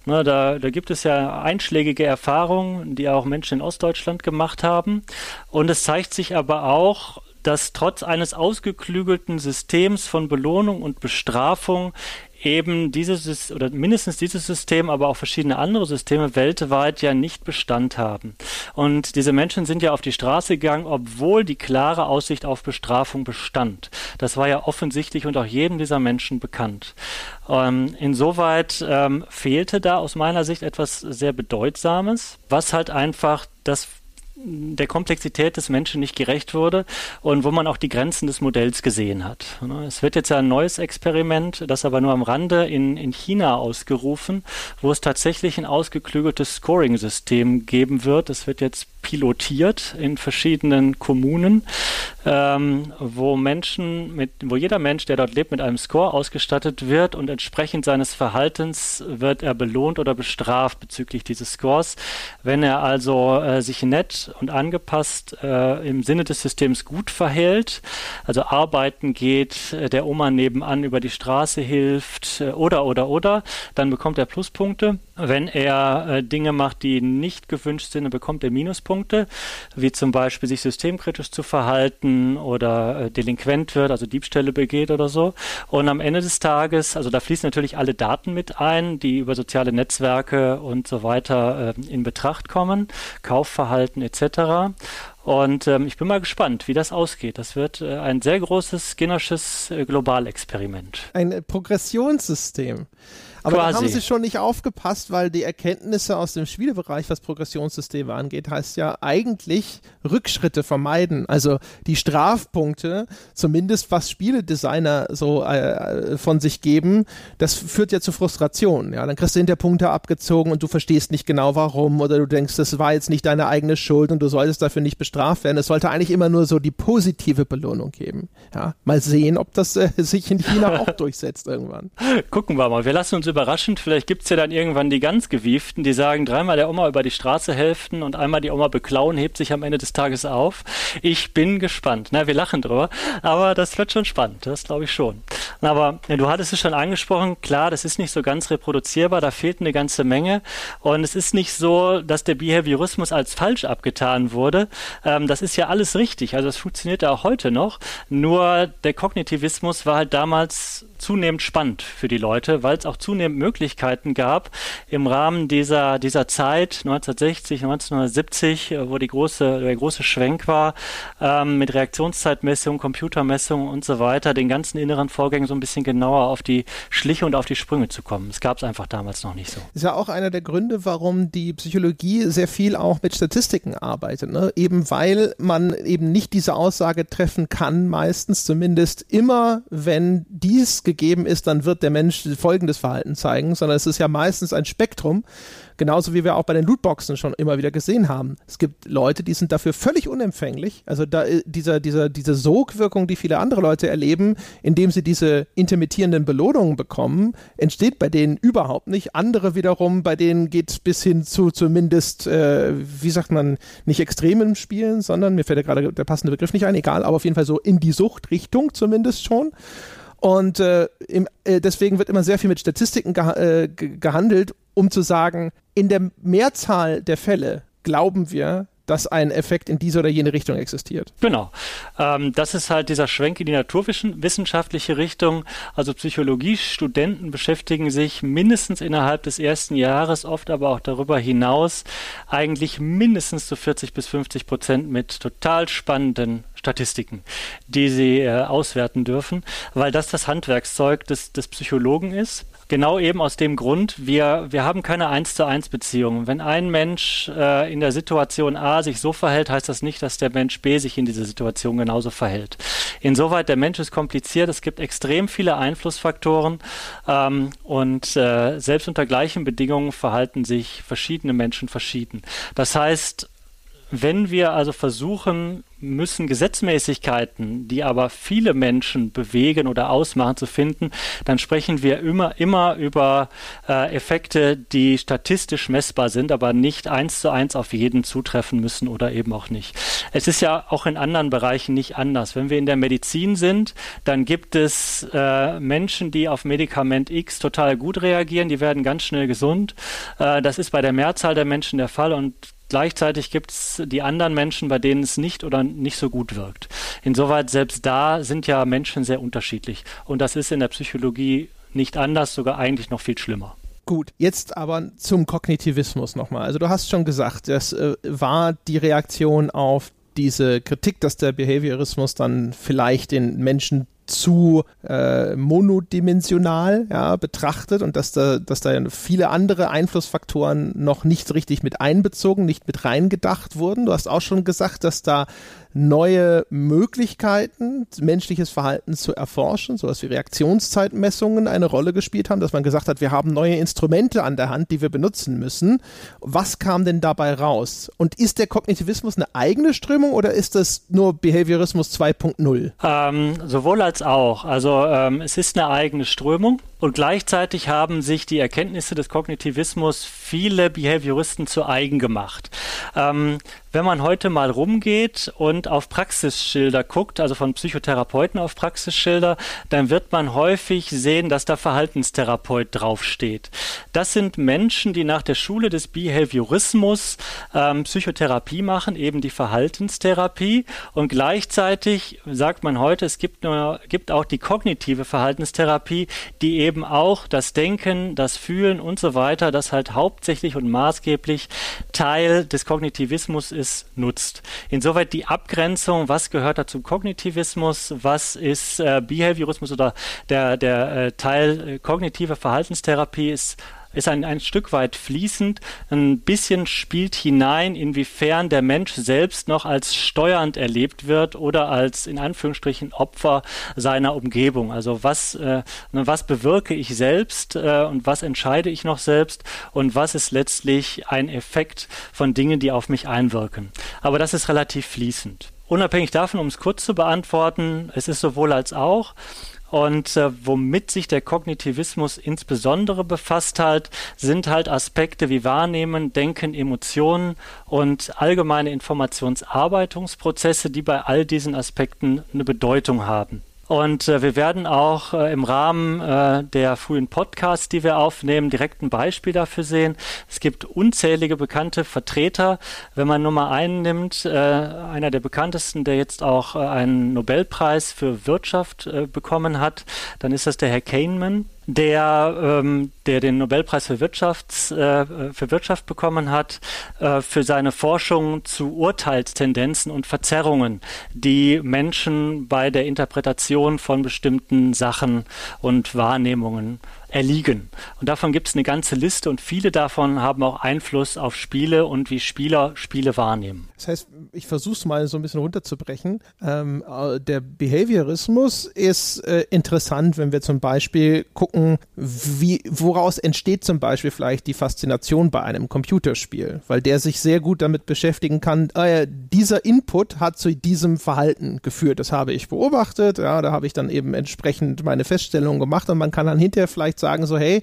Ne, da, da gibt es ja einschlägige Erfahrungen, die auch Menschen in Ostdeutschland gemacht haben. Und es zeigt sich aber auch, dass trotz eines ausgeklügelten Systems von Belohnung und Bestrafung eben dieses oder mindestens dieses System, aber auch verschiedene andere Systeme weltweit ja nicht Bestand haben. Und diese Menschen sind ja auf die Straße gegangen, obwohl die klare Aussicht auf Bestrafung bestand. Das war ja offensichtlich und auch jedem dieser Menschen bekannt. Ähm, insoweit ähm, fehlte da aus meiner Sicht etwas sehr Bedeutsames, was halt einfach das der Komplexität des Menschen nicht gerecht wurde und wo man auch die Grenzen des Modells gesehen hat. Ne, es wird jetzt ja ein neues Experiment, das aber nur am Rande in, in China ausgerufen, wo es tatsächlich ein ausgeklügeltes Scoring-System geben wird. Es wird jetzt pilotiert in verschiedenen Kommunen, ähm, wo Menschen mit, wo jeder Mensch, der dort lebt, mit einem Score ausgestattet wird und entsprechend seines Verhaltens wird er belohnt oder bestraft bezüglich dieses Scores. Wenn er also äh, sich nett und angepasst äh, im Sinne des Systems gut verhält, also arbeiten geht, äh, der Oma nebenan über die Straße hilft äh, oder oder oder, dann bekommt er Pluspunkte. Wenn er äh, Dinge macht, die nicht gewünscht sind, dann bekommt er Minuspunkte. Punkte, wie zum Beispiel sich systemkritisch zu verhalten oder äh, delinquent wird, also Diebstähle begeht oder so. Und am Ende des Tages, also da fließen natürlich alle Daten mit ein, die über soziale Netzwerke und so weiter äh, in Betracht kommen, Kaufverhalten etc. Und ähm, ich bin mal gespannt, wie das ausgeht. Das wird äh, ein sehr großes Skinnersches äh, Globalexperiment. Ein Progressionssystem. Aber Quasi. da haben sie schon nicht aufgepasst, weil die Erkenntnisse aus dem Spielebereich, was Progressionssysteme angeht, heißt ja eigentlich Rückschritte vermeiden. Also die Strafpunkte, zumindest was Spieledesigner so äh, von sich geben, das führt ja zu Frustration. Ja, dann kriegst du hinter Punkte abgezogen und du verstehst nicht genau warum oder du denkst, das war jetzt nicht deine eigene Schuld und du solltest dafür nicht bestraft werden. Es sollte eigentlich immer nur so die positive Belohnung geben. Ja, mal sehen, ob das äh, sich in China auch durchsetzt irgendwann. Gucken wir mal. Wir lassen uns überraschend. Vielleicht gibt es ja dann irgendwann die ganz Gewieften, die sagen, dreimal der Oma über die Straße helfen und einmal die Oma beklauen, hebt sich am Ende des Tages auf. Ich bin gespannt. Na, wir lachen drüber, aber das wird schon spannend. Das glaube ich schon. Aber ja, du hattest es schon angesprochen. Klar, das ist nicht so ganz reproduzierbar. Da fehlt eine ganze Menge. Und es ist nicht so, dass der Behaviorismus als falsch abgetan wurde. Ähm, das ist ja alles richtig. Also es funktioniert ja auch heute noch. Nur der Kognitivismus war halt damals zunehmend spannend für die Leute, weil es auch zunehmend Möglichkeiten gab im Rahmen dieser, dieser Zeit 1960, 1970, wo die große, der große Schwenk war, ähm, mit Reaktionszeitmessung, Computermessung und so weiter, den ganzen inneren Vorgängen so ein bisschen genauer auf die Schliche und auf die Sprünge zu kommen. Es gab es einfach damals noch nicht so. Ist ja auch einer der Gründe, warum die Psychologie sehr viel auch mit Statistiken arbeitet. Ne? Eben weil man eben nicht diese Aussage treffen kann, meistens zumindest immer, wenn dies gegeben ist, dann wird der Mensch folgendes Verhalten zeigen, sondern es ist ja meistens ein Spektrum Genauso wie wir auch bei den Lootboxen schon immer wieder gesehen haben. Es gibt Leute, die sind dafür völlig unempfänglich. Also da, äh, dieser, dieser, diese Sogwirkung, die viele andere Leute erleben, indem sie diese intermittierenden Belohnungen bekommen, entsteht bei denen überhaupt nicht. Andere wiederum, bei denen geht es bis hin zu zumindest, äh, wie sagt man, nicht extremen Spielen, sondern mir fällt ja gerade der passende Begriff nicht ein, egal, aber auf jeden Fall so in die Suchtrichtung zumindest schon. Und äh, im, äh, deswegen wird immer sehr viel mit Statistiken äh, gehandelt, um zu sagen, in der Mehrzahl der Fälle glauben wir, dass ein Effekt in diese oder jene Richtung existiert. Genau. Ähm, das ist halt dieser Schwenk in die naturwissenschaftliche Richtung. Also Psychologiestudenten beschäftigen sich mindestens innerhalb des ersten Jahres, oft aber auch darüber hinaus, eigentlich mindestens zu 40 bis 50 Prozent mit total spannenden Statistiken, die sie äh, auswerten dürfen, weil das das Handwerkszeug des, des Psychologen ist Genau eben aus dem Grund, wir, wir haben keine eins zu eins Beziehung. Wenn ein Mensch äh, in der Situation A sich so verhält, heißt das nicht, dass der Mensch B sich in dieser Situation genauso verhält. Insoweit, der Mensch ist kompliziert, es gibt extrem viele Einflussfaktoren ähm, und äh, selbst unter gleichen Bedingungen verhalten sich verschiedene Menschen verschieden. Das heißt, wenn wir also versuchen müssen, Gesetzmäßigkeiten, die aber viele Menschen bewegen oder ausmachen, zu finden, dann sprechen wir immer, immer über äh, Effekte, die statistisch messbar sind, aber nicht eins zu eins auf jeden zutreffen müssen oder eben auch nicht. Es ist ja auch in anderen Bereichen nicht anders. Wenn wir in der Medizin sind, dann gibt es äh, Menschen, die auf Medikament X total gut reagieren, die werden ganz schnell gesund. Äh, das ist bei der Mehrzahl der Menschen der Fall und Gleichzeitig gibt es die anderen Menschen, bei denen es nicht oder nicht so gut wirkt. Insoweit selbst da sind ja Menschen sehr unterschiedlich. Und das ist in der Psychologie nicht anders, sogar eigentlich noch viel schlimmer. Gut, jetzt aber zum Kognitivismus nochmal. Also du hast schon gesagt, das äh, war die Reaktion auf diese Kritik, dass der Behaviorismus dann vielleicht den Menschen zu äh, monodimensional ja, betrachtet und dass da, dass da viele andere Einflussfaktoren noch nicht richtig mit einbezogen, nicht mit reingedacht wurden. Du hast auch schon gesagt, dass da neue Möglichkeiten, menschliches Verhalten zu erforschen, sowas wie Reaktionszeitmessungen eine Rolle gespielt haben, dass man gesagt hat, wir haben neue Instrumente an der Hand, die wir benutzen müssen. Was kam denn dabei raus? Und ist der Kognitivismus eine eigene Strömung oder ist das nur Behaviorismus 2.0? Ähm, sowohl als auch. Also ähm, es ist eine eigene Strömung. Und gleichzeitig haben sich die Erkenntnisse des Kognitivismus viele Behavioristen zu eigen gemacht. Ähm, wenn man heute mal rumgeht und auf Praxisschilder guckt, also von Psychotherapeuten auf Praxisschilder, dann wird man häufig sehen, dass da Verhaltenstherapeut draufsteht. Das sind Menschen, die nach der Schule des Behaviorismus ähm, Psychotherapie machen, eben die Verhaltenstherapie. Und gleichzeitig sagt man heute, es gibt, nur, gibt auch die kognitive Verhaltenstherapie, die eben auch das Denken, das Fühlen und so weiter, das halt hauptsächlich und maßgeblich Teil des Kognitivismus ist, nutzt. Insoweit die Abgrenzung, was gehört da zum Kognitivismus, was ist äh, Behaviorismus oder der, der äh, Teil äh, kognitive Verhaltenstherapie ist ist ein, ein Stück weit fließend, ein bisschen spielt hinein, inwiefern der Mensch selbst noch als steuernd erlebt wird oder als in Anführungsstrichen Opfer seiner Umgebung. Also was, äh, was bewirke ich selbst äh, und was entscheide ich noch selbst und was ist letztlich ein Effekt von Dingen, die auf mich einwirken. Aber das ist relativ fließend. Unabhängig davon, um es kurz zu beantworten, es ist sowohl als auch. Und äh, womit sich der Kognitivismus insbesondere befasst hat, sind halt Aspekte wie Wahrnehmen, Denken, Emotionen und allgemeine Informationsarbeitungsprozesse, die bei all diesen Aspekten eine Bedeutung haben. Und äh, wir werden auch äh, im Rahmen äh, der frühen Podcasts, die wir aufnehmen, direkt ein Beispiel dafür sehen. Es gibt unzählige bekannte Vertreter. Wenn man Nummer einen nimmt, äh, einer der bekanntesten, der jetzt auch äh, einen Nobelpreis für Wirtschaft äh, bekommen hat, dann ist das der Herr Kahneman der, ähm, der den Nobelpreis für, Wirtschafts, äh, für Wirtschaft bekommen hat, äh, für seine Forschung zu Urteilstendenzen und Verzerrungen, die Menschen bei der Interpretation von bestimmten Sachen und Wahrnehmungen erliegen. Und davon gibt es eine ganze Liste und viele davon haben auch Einfluss auf Spiele und wie Spieler Spiele wahrnehmen. Das heißt, ich versuche es mal so ein bisschen runterzubrechen. Ähm, äh, der Behaviorismus ist äh, interessant, wenn wir zum Beispiel gucken, wie, woraus entsteht zum Beispiel vielleicht die Faszination bei einem Computerspiel, weil der sich sehr gut damit beschäftigen kann, äh, dieser Input hat zu diesem Verhalten geführt. Das habe ich beobachtet, ja, da habe ich dann eben entsprechend meine Feststellungen gemacht und man kann dann hinterher vielleicht sagen so, hey,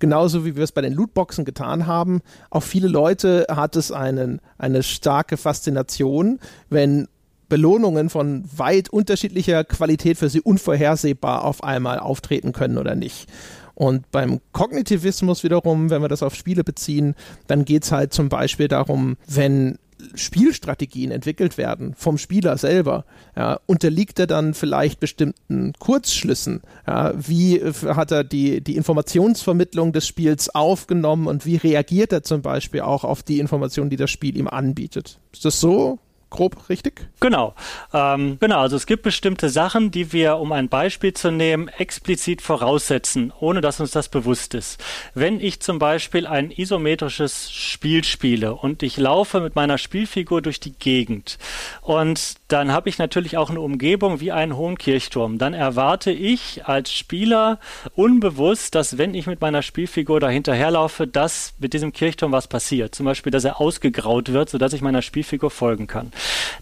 genauso wie wir es bei den Lootboxen getan haben, auch viele Leute hat es einen, eine starke Faszination, wenn Belohnungen von weit unterschiedlicher Qualität für sie unvorhersehbar auf einmal auftreten können oder nicht. Und beim Kognitivismus wiederum, wenn wir das auf Spiele beziehen, dann geht es halt zum Beispiel darum, wenn Spielstrategien entwickelt werden vom Spieler selber, ja, unterliegt er dann vielleicht bestimmten Kurzschlüssen? Ja, wie hat er die, die Informationsvermittlung des Spiels aufgenommen und wie reagiert er zum Beispiel auch auf die Informationen, die das Spiel ihm anbietet? Ist das so grob richtig? Genau. Ähm, genau, also es gibt bestimmte Sachen, die wir, um ein Beispiel zu nehmen, explizit voraussetzen, ohne dass uns das bewusst ist. Wenn ich zum Beispiel ein isometrisches Spiel spiele und ich laufe mit meiner Spielfigur durch die Gegend und dann habe ich natürlich auch eine Umgebung wie einen hohen Kirchturm, dann erwarte ich als Spieler unbewusst, dass wenn ich mit meiner Spielfigur da hinterherlaufe, dass mit diesem Kirchturm was passiert. Zum Beispiel, dass er ausgegraut wird, sodass ich meiner Spielfigur folgen kann.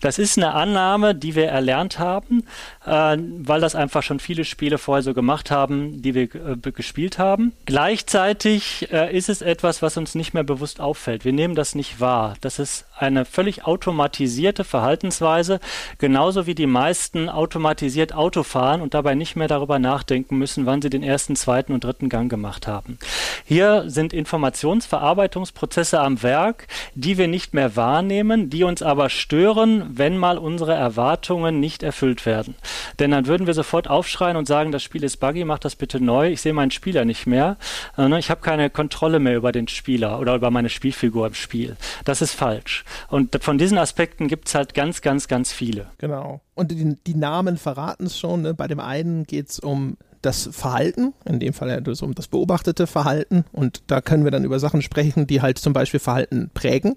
Das ist eine Annahme, die wir erlernt haben, äh, weil das einfach schon viele Spiele vorher so gemacht haben, die wir äh, gespielt haben. Gleichzeitig äh, ist es etwas, was uns nicht mehr bewusst auffällt. Wir nehmen das nicht wahr. Das ist eine völlig automatisierte Verhaltensweise, genauso wie die meisten automatisiert Auto fahren und dabei nicht mehr darüber nachdenken müssen, wann sie den ersten, zweiten und dritten Gang gemacht haben. Hier sind Informationsverarbeitungsprozesse am Werk, die wir nicht mehr wahrnehmen, die uns aber stören, wenn mal unsere Erwartungen nicht erfüllt werden. Denn dann würden wir sofort aufschreien und sagen, das Spiel ist buggy, mach das bitte neu, ich sehe meinen Spieler nicht mehr, äh, ne, ich habe keine Kontrolle mehr über den Spieler oder über meine Spielfigur im Spiel. Das ist falsch. Und von diesen Aspekten gibt es halt ganz, ganz, ganz viele. Genau. Und die, die Namen verraten es schon. Ne? Bei dem einen geht es um das Verhalten, in dem Fall ja um das beobachtete Verhalten. Und da können wir dann über Sachen sprechen, die halt zum Beispiel Verhalten prägen.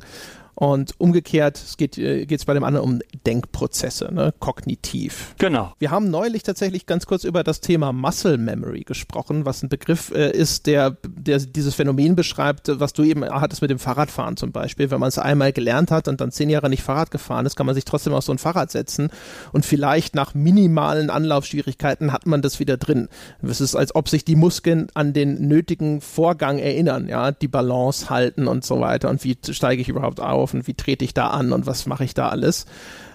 Und umgekehrt es geht es äh, bei dem anderen um Denkprozesse, ne? kognitiv. Genau. Wir haben neulich tatsächlich ganz kurz über das Thema Muscle Memory gesprochen, was ein Begriff äh, ist, der, der dieses Phänomen beschreibt, was du eben hattest mit dem Fahrradfahren zum Beispiel. Wenn man es einmal gelernt hat und dann zehn Jahre nicht Fahrrad gefahren ist, kann man sich trotzdem auf so ein Fahrrad setzen und vielleicht nach minimalen Anlaufschwierigkeiten hat man das wieder drin. Es ist, als ob sich die Muskeln an den nötigen Vorgang erinnern, ja, die Balance halten und so weiter und wie steige ich überhaupt auf laufen, wie trete ich da an und was mache ich da alles.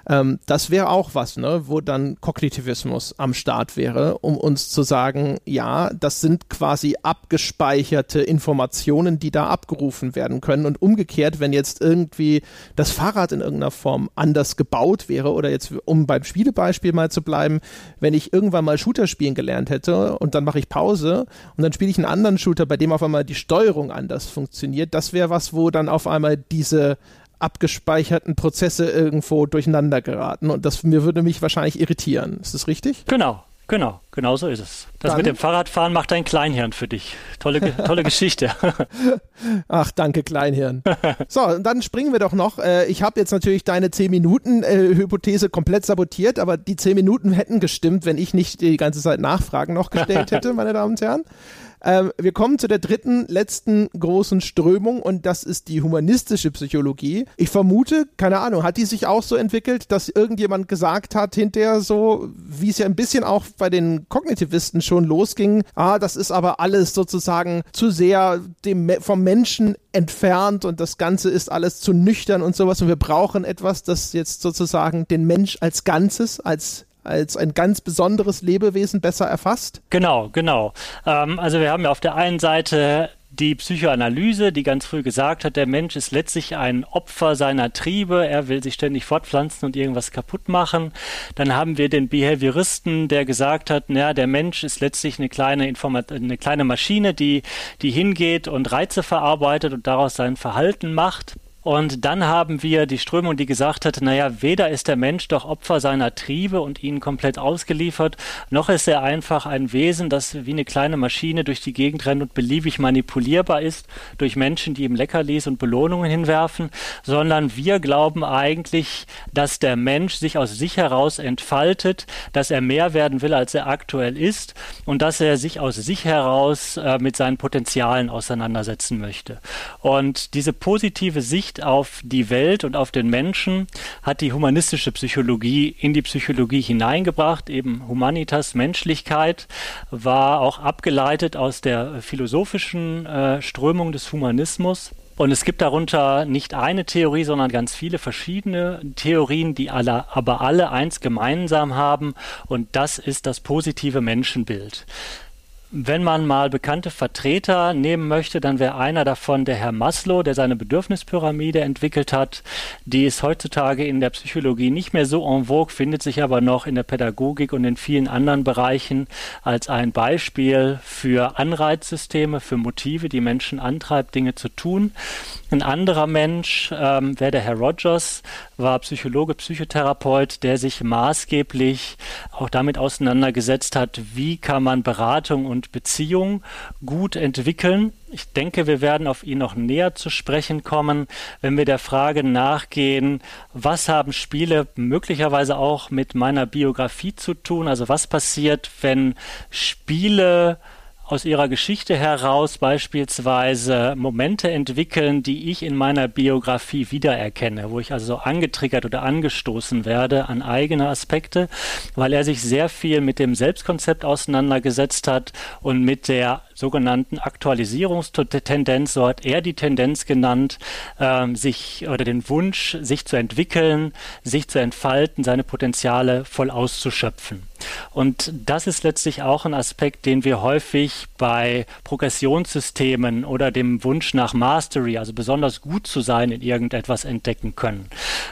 Ähm, das wäre auch was, ne, wo dann Kognitivismus am Start wäre, um uns zu sagen, ja, das sind quasi abgespeicherte Informationen, die da abgerufen werden können. Und umgekehrt, wenn jetzt irgendwie das Fahrrad in irgendeiner Form anders gebaut wäre, oder jetzt, um beim Spielebeispiel mal zu bleiben, wenn ich irgendwann mal Shooter spielen gelernt hätte und dann mache ich Pause und dann spiele ich einen anderen Shooter, bei dem auf einmal die Steuerung anders funktioniert, das wäre was, wo dann auf einmal diese abgespeicherten Prozesse irgendwo durcheinander geraten und das mir würde mich wahrscheinlich irritieren. Ist das richtig? Genau. Genau, genau so ist es. Das Dann? mit dem Fahrradfahren macht dein Kleinhirn für dich. Tolle, tolle Geschichte. Ach, danke, Kleinhirn. So, dann springen wir doch noch. Äh, ich habe jetzt natürlich deine 10-Minuten-Hypothese komplett sabotiert, aber die 10 Minuten hätten gestimmt, wenn ich nicht die ganze Zeit Nachfragen noch gestellt hätte, meine Damen und Herren. Ähm, wir kommen zu der dritten, letzten großen Strömung und das ist die humanistische Psychologie. Ich vermute, keine Ahnung, hat die sich auch so entwickelt, dass irgendjemand gesagt hat, hinterher so, wie es ja ein bisschen auch bei den Kognitivisten schon losging, ah, das ist aber alles sozusagen zu sehr dem, vom Menschen entfernt und das Ganze ist alles zu nüchtern und sowas und wir brauchen etwas, das jetzt sozusagen den Mensch als Ganzes, als als ein ganz besonderes Lebewesen besser erfasst? Genau, genau. Ähm, also wir haben ja auf der einen Seite die Psychoanalyse, die ganz früh gesagt hat, der Mensch ist letztlich ein Opfer seiner Triebe, er will sich ständig fortpflanzen und irgendwas kaputt machen. Dann haben wir den Behavioristen, der gesagt hat, naja, der Mensch ist letztlich eine kleine Informat eine kleine Maschine, die, die hingeht und Reize verarbeitet und daraus sein Verhalten macht. Und dann haben wir die Strömung, die gesagt hat, naja, weder ist der Mensch doch Opfer seiner Triebe und ihnen komplett ausgeliefert, noch ist er einfach ein Wesen, das wie eine kleine Maschine durch die Gegend rennt und beliebig manipulierbar ist durch Menschen, die ihm Leckerlis und Belohnungen hinwerfen, sondern wir glauben eigentlich, dass der Mensch sich aus sich heraus entfaltet, dass er mehr werden will, als er aktuell ist und dass er sich aus sich heraus äh, mit seinen Potenzialen auseinandersetzen möchte. Und diese positive Sicht Sicht auf die Welt und auf den Menschen hat die humanistische Psychologie in die Psychologie hineingebracht. Eben Humanitas, Menschlichkeit, war auch abgeleitet aus der philosophischen äh, Strömung des Humanismus. Und es gibt darunter nicht eine Theorie, sondern ganz viele verschiedene Theorien, die alle, aber alle eins gemeinsam haben. Und das ist das positive Menschenbild. Wenn man mal bekannte Vertreter nehmen möchte, dann wäre einer davon der Herr Maslow, der seine Bedürfnispyramide entwickelt hat. Die ist heutzutage in der Psychologie nicht mehr so en vogue, findet sich aber noch in der Pädagogik und in vielen anderen Bereichen als ein Beispiel für Anreizsysteme, für Motive, die Menschen antreibt, Dinge zu tun. Ein anderer Mensch ähm, wäre der Herr Rogers, war Psychologe, Psychotherapeut, der sich maßgeblich auch damit auseinandergesetzt hat, wie kann man Beratung und Beziehung gut entwickeln. Ich denke, wir werden auf ihn noch näher zu sprechen kommen, wenn wir der Frage nachgehen, was haben Spiele möglicherweise auch mit meiner Biografie zu tun? Also was passiert, wenn Spiele aus ihrer Geschichte heraus beispielsweise Momente entwickeln, die ich in meiner Biografie wiedererkenne, wo ich also angetriggert oder angestoßen werde an eigene Aspekte, weil er sich sehr viel mit dem Selbstkonzept auseinandergesetzt hat und mit der sogenannten Aktualisierungstendenz, so hat er die Tendenz genannt, ähm, sich oder den Wunsch, sich zu entwickeln, sich zu entfalten, seine Potenziale voll auszuschöpfen. Und das ist letztlich auch ein Aspekt, den wir häufig bei Progressionssystemen oder dem Wunsch nach Mastery, also besonders gut zu sein in irgendetwas entdecken können.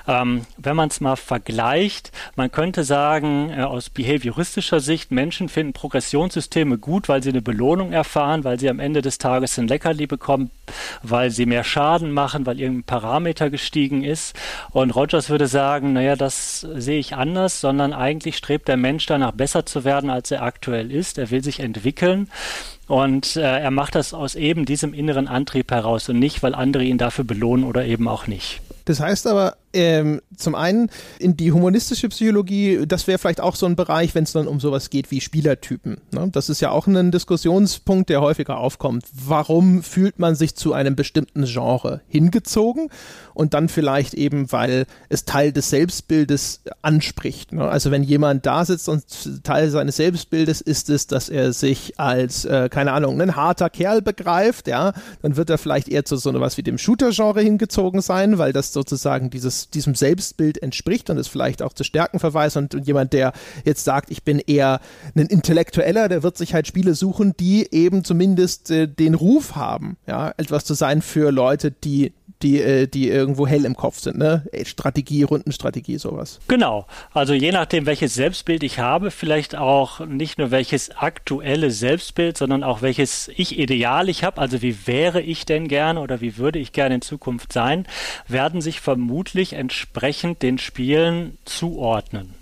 Ähm, wenn man es mal vergleicht, man könnte sagen, äh, aus behavioristischer Sicht, Menschen finden Progressionssysteme gut, weil sie eine Belohnung erfahren, weil sie am Ende des Tages ein Leckerli bekommen, weil sie mehr Schaden machen, weil irgendein Parameter gestiegen ist. Und Rogers würde sagen, naja, das sehe ich anders, sondern eigentlich strebt der Mensch danach besser zu werden, als er aktuell ist. Er will sich entwickeln. Und äh, er macht das aus eben diesem inneren Antrieb heraus und nicht, weil andere ihn dafür belohnen oder eben auch nicht. Das heißt aber, ähm, zum einen in die humanistische Psychologie, das wäre vielleicht auch so ein Bereich, wenn es dann um sowas geht wie Spielertypen. Ne? Das ist ja auch ein Diskussionspunkt, der häufiger aufkommt. Warum fühlt man sich zu einem bestimmten Genre hingezogen? Und dann vielleicht eben, weil es Teil des Selbstbildes anspricht. Ne? Also wenn jemand da sitzt und Teil seines Selbstbildes ist es, dass er sich als, äh, keine Ahnung, ein harter Kerl begreift, ja, dann wird er vielleicht eher zu so etwas wie dem Shooter-Genre hingezogen sein, weil das sozusagen dieses diesem Selbstbild entspricht und es vielleicht auch zu Stärken verweist und, und jemand, der jetzt sagt, ich bin eher ein Intellektueller, der wird sich halt Spiele suchen, die eben zumindest äh, den Ruf haben, ja, etwas zu sein für Leute, die die, äh, die irgendwo hell im Kopf sind, ne? Strategie, Rundenstrategie, sowas. Genau. Also je nachdem, welches Selbstbild ich habe, vielleicht auch nicht nur welches aktuelle Selbstbild, sondern auch welches Ich-Ideal ich habe, also wie wäre ich denn gerne oder wie würde ich gerne in Zukunft sein, werden sich vermutlich entsprechend den Spielen zuordnen.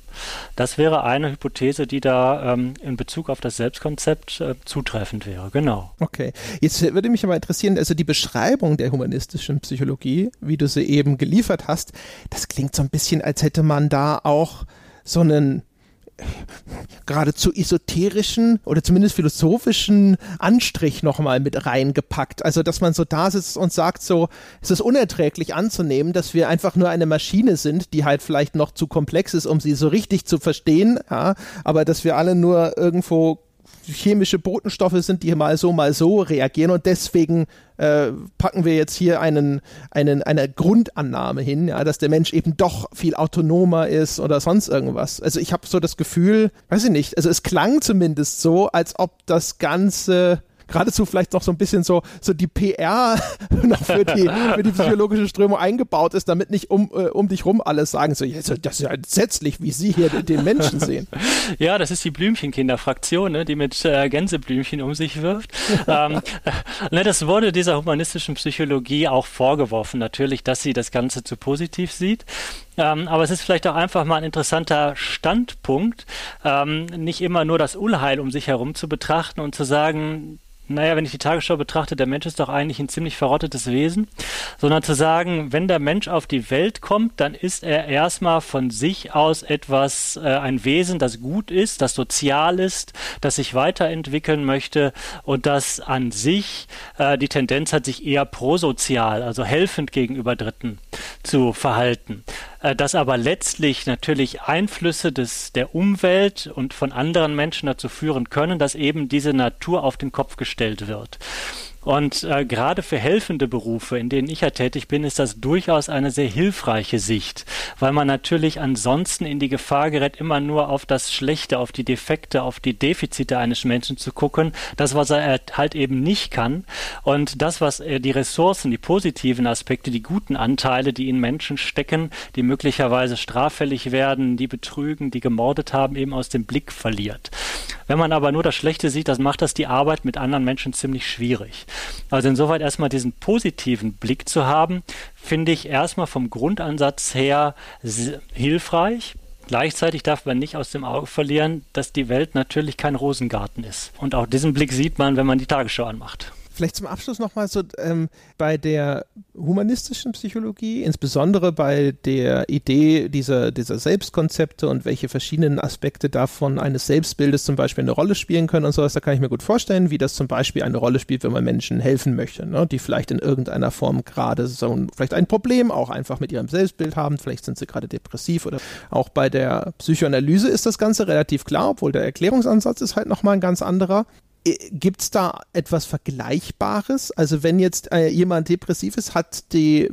Das wäre eine Hypothese, die da ähm, in Bezug auf das Selbstkonzept äh, zutreffend wäre, genau. Okay. Jetzt würde mich aber interessieren, also die Beschreibung der humanistischen Psychologie, wie du sie eben geliefert hast, das klingt so ein bisschen, als hätte man da auch so einen geradezu esoterischen oder zumindest philosophischen Anstrich nochmal mit reingepackt. Also, dass man so da sitzt und sagt so, es ist unerträglich anzunehmen, dass wir einfach nur eine Maschine sind, die halt vielleicht noch zu komplex ist, um sie so richtig zu verstehen, ja, aber dass wir alle nur irgendwo chemische Botenstoffe sind, die mal so, mal so reagieren und deswegen äh, packen wir jetzt hier einen, einen, eine Grundannahme hin, ja, dass der Mensch eben doch viel autonomer ist oder sonst irgendwas. Also ich habe so das Gefühl, weiß ich nicht, also es klang zumindest so, als ob das Ganze geradezu vielleicht noch so ein bisschen so, so die PR noch für die, für die psychologische Strömung eingebaut ist, damit nicht um, äh, um dich rum alles sagen, so, das ist ja entsetzlich, wie sie hier den Menschen sehen. Ja, das ist die Blümchenkinderfraktion, ne, die mit äh, Gänseblümchen um sich wirft. ähm, ne, das wurde dieser humanistischen Psychologie auch vorgeworfen, natürlich, dass sie das Ganze zu positiv sieht. Ähm, aber es ist vielleicht auch einfach mal ein interessanter Standpunkt, ähm, nicht immer nur das Unheil um sich herum zu betrachten und zu sagen, naja, wenn ich die Tagesschau betrachte, der Mensch ist doch eigentlich ein ziemlich verrottetes Wesen, sondern zu sagen, wenn der Mensch auf die Welt kommt, dann ist er erstmal von sich aus etwas, äh, ein Wesen, das gut ist, das sozial ist, das sich weiterentwickeln möchte und das an sich äh, die Tendenz hat, sich eher prosozial, also helfend gegenüber Dritten zu verhalten. Äh, dass aber letztlich natürlich Einflüsse des, der Umwelt und von anderen Menschen dazu führen können, dass eben diese Natur auf den Kopf gestellt wird. Und äh, gerade für helfende Berufe, in denen ich ja tätig bin, ist das durchaus eine sehr hilfreiche Sicht, weil man natürlich ansonsten in die Gefahr gerät, immer nur auf das Schlechte, auf die Defekte, auf die Defizite eines Menschen zu gucken, das, was er halt eben nicht kann und das, was er die Ressourcen, die positiven Aspekte, die guten Anteile, die in Menschen stecken, die möglicherweise straffällig werden, die betrügen, die gemordet haben, eben aus dem Blick verliert. Wenn man aber nur das Schlechte sieht, das macht das die Arbeit mit anderen Menschen ziemlich schwierig. Also insoweit erstmal diesen positiven Blick zu haben, finde ich erstmal vom Grundansatz her hilfreich. Gleichzeitig darf man nicht aus dem Auge verlieren, dass die Welt natürlich kein Rosengarten ist. Und auch diesen Blick sieht man, wenn man die Tagesschau anmacht. Vielleicht zum Abschluss nochmal so ähm, bei der humanistischen Psychologie, insbesondere bei der Idee dieser, dieser Selbstkonzepte und welche verschiedenen Aspekte davon eines Selbstbildes zum Beispiel eine Rolle spielen können und sowas, da kann ich mir gut vorstellen, wie das zum Beispiel eine Rolle spielt, wenn man Menschen helfen möchte, ne? die vielleicht in irgendeiner Form gerade so ein, vielleicht ein Problem auch einfach mit ihrem Selbstbild haben, vielleicht sind sie gerade depressiv oder auch bei der Psychoanalyse ist das Ganze relativ klar, obwohl der Erklärungsansatz ist halt nochmal ein ganz anderer. Äh, Gibt es da etwas Vergleichbares? Also wenn jetzt äh, jemand depressiv ist, hat die,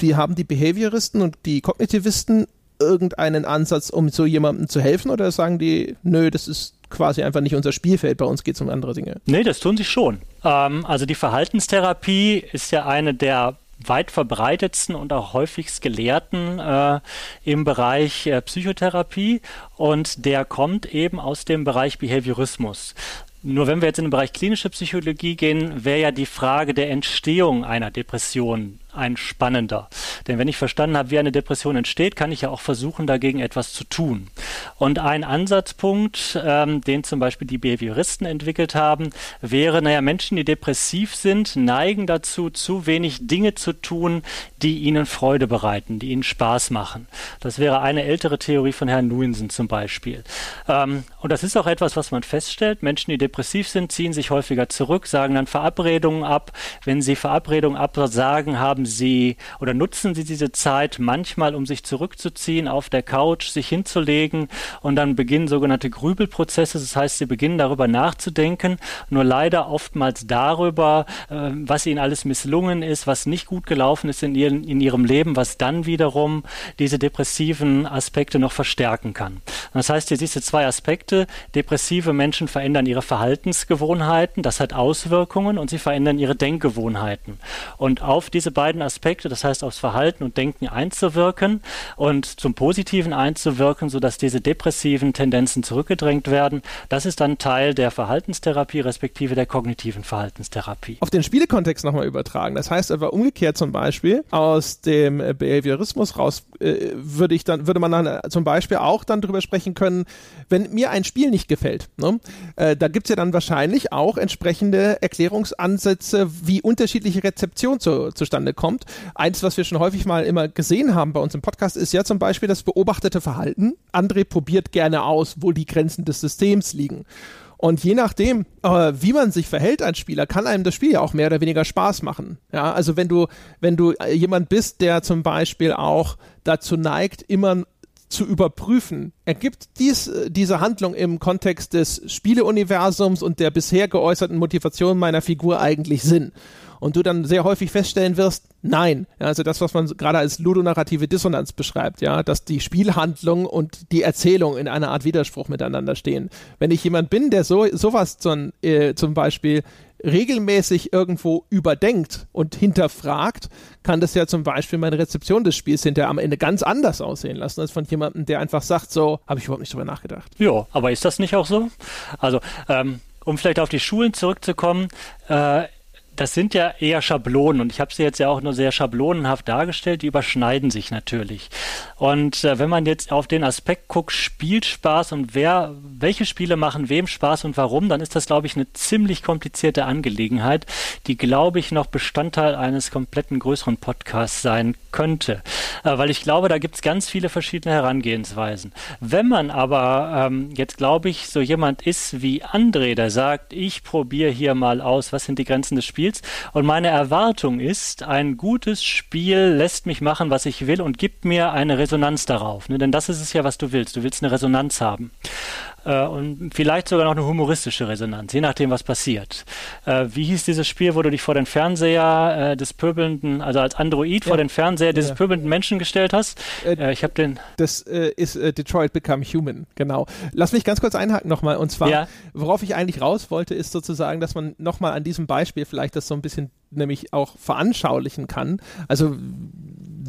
die haben die Behavioristen und die Kognitivisten irgendeinen Ansatz, um so jemandem zu helfen oder sagen die, nö, das ist quasi einfach nicht unser Spielfeld, bei uns geht es um andere Dinge? Nee, das tun sie schon. Ähm, also die Verhaltenstherapie ist ja eine der weit verbreitetsten und auch häufigst gelehrten äh, im Bereich äh, Psychotherapie und der kommt eben aus dem Bereich Behaviorismus. Nur wenn wir jetzt in den Bereich klinische Psychologie gehen, wäre ja die Frage der Entstehung einer Depression ein spannender. Denn wenn ich verstanden habe, wie eine Depression entsteht, kann ich ja auch versuchen, dagegen etwas zu tun. Und ein Ansatzpunkt, ähm, den zum Beispiel die Behavioristen entwickelt haben, wäre, naja, Menschen, die depressiv sind, neigen dazu, zu wenig Dinge zu tun, die ihnen Freude bereiten, die ihnen Spaß machen. Das wäre eine ältere Theorie von Herrn Lewinson zum Beispiel. Ähm, und das ist auch etwas, was man feststellt. Menschen, die depressiv sind, ziehen sich häufiger zurück, sagen dann Verabredungen ab. Wenn sie Verabredungen absagen, haben haben Sie oder nutzen Sie diese Zeit manchmal, um sich zurückzuziehen, auf der Couch sich hinzulegen und dann beginnen sogenannte Grübelprozesse. Das heißt, Sie beginnen darüber nachzudenken, nur leider oftmals darüber, äh, was Ihnen alles misslungen ist, was nicht gut gelaufen ist in, ihren, in Ihrem Leben, was dann wiederum diese depressiven Aspekte noch verstärken kann. Das heißt, hier siehst du zwei Aspekte. Depressive Menschen verändern ihre Verhaltensgewohnheiten, das hat Auswirkungen und sie verändern ihre Denkgewohnheiten. Und auf diese beiden beiden Aspekte, das heißt aufs Verhalten und Denken einzuwirken und zum Positiven einzuwirken, sodass diese depressiven Tendenzen zurückgedrängt werden. Das ist dann Teil der Verhaltenstherapie respektive der kognitiven Verhaltenstherapie. Auf den Spielekontext nochmal übertragen. Das heißt aber umgekehrt zum Beispiel aus dem Behaviorismus raus äh, würde ich dann würde man dann äh, zum Beispiel auch dann darüber sprechen können, wenn mir ein Spiel nicht gefällt. Ne? Äh, da gibt es ja dann wahrscheinlich auch entsprechende Erklärungsansätze, wie unterschiedliche Rezeption zu, zustande kommt. Eins, was wir schon häufig mal immer gesehen haben bei uns im Podcast, ist ja zum Beispiel das beobachtete Verhalten. André probiert gerne aus, wo die Grenzen des Systems liegen. Und je nachdem, äh, wie man sich verhält als Spieler, kann einem das Spiel ja auch mehr oder weniger Spaß machen. Ja, also wenn du, wenn du äh, jemand bist, der zum Beispiel auch dazu neigt, immer zu überprüfen. Ergibt dies, äh, diese Handlung im Kontext des Spieleuniversums und der bisher geäußerten Motivation meiner Figur eigentlich Sinn? Und du dann sehr häufig feststellen wirst, nein. Also das, was man gerade als ludonarrative Dissonanz beschreibt, ja, dass die Spielhandlung und die Erzählung in einer Art Widerspruch miteinander stehen. Wenn ich jemand bin, der so sowas zum, äh, zum Beispiel regelmäßig irgendwo überdenkt und hinterfragt, kann das ja zum Beispiel meine Rezeption des Spiels hinterher am Ende ganz anders aussehen lassen, als von jemandem, der einfach sagt, so, habe ich überhaupt nicht drüber nachgedacht. Ja, aber ist das nicht auch so? Also, ähm, um vielleicht auf die Schulen zurückzukommen, äh, das sind ja eher Schablonen und ich habe sie jetzt ja auch nur sehr schablonenhaft dargestellt, die überschneiden sich natürlich. Und äh, wenn man jetzt auf den Aspekt guckt, Spielspaß und wer, welche Spiele machen wem Spaß und warum, dann ist das, glaube ich, eine ziemlich komplizierte Angelegenheit, die, glaube ich, noch Bestandteil eines kompletten größeren Podcasts sein könnte. Äh, weil ich glaube, da gibt es ganz viele verschiedene Herangehensweisen. Wenn man aber ähm, jetzt, glaube ich, so jemand ist wie André, der sagt, ich probiere hier mal aus, was sind die Grenzen des Spiels, Spiels. Und meine Erwartung ist, ein gutes Spiel lässt mich machen, was ich will und gibt mir eine Resonanz darauf. Ne? Denn das ist es ja, was du willst. Du willst eine Resonanz haben. Äh, und vielleicht sogar noch eine humoristische Resonanz, je nachdem, was passiert. Äh, wie hieß dieses Spiel, wo du dich vor den Fernseher äh, des pöbelnden, also als Android ja. vor den Fernseher dieses ja. pöbelnden Menschen gestellt hast? Äh, ich habe den. Das äh, ist äh, Detroit Become Human, genau. Lass mich ganz kurz einhaken nochmal. Und zwar, ja. worauf ich eigentlich raus wollte, ist sozusagen, dass man nochmal an diesem Beispiel vielleicht das so ein bisschen nämlich auch veranschaulichen kann. Also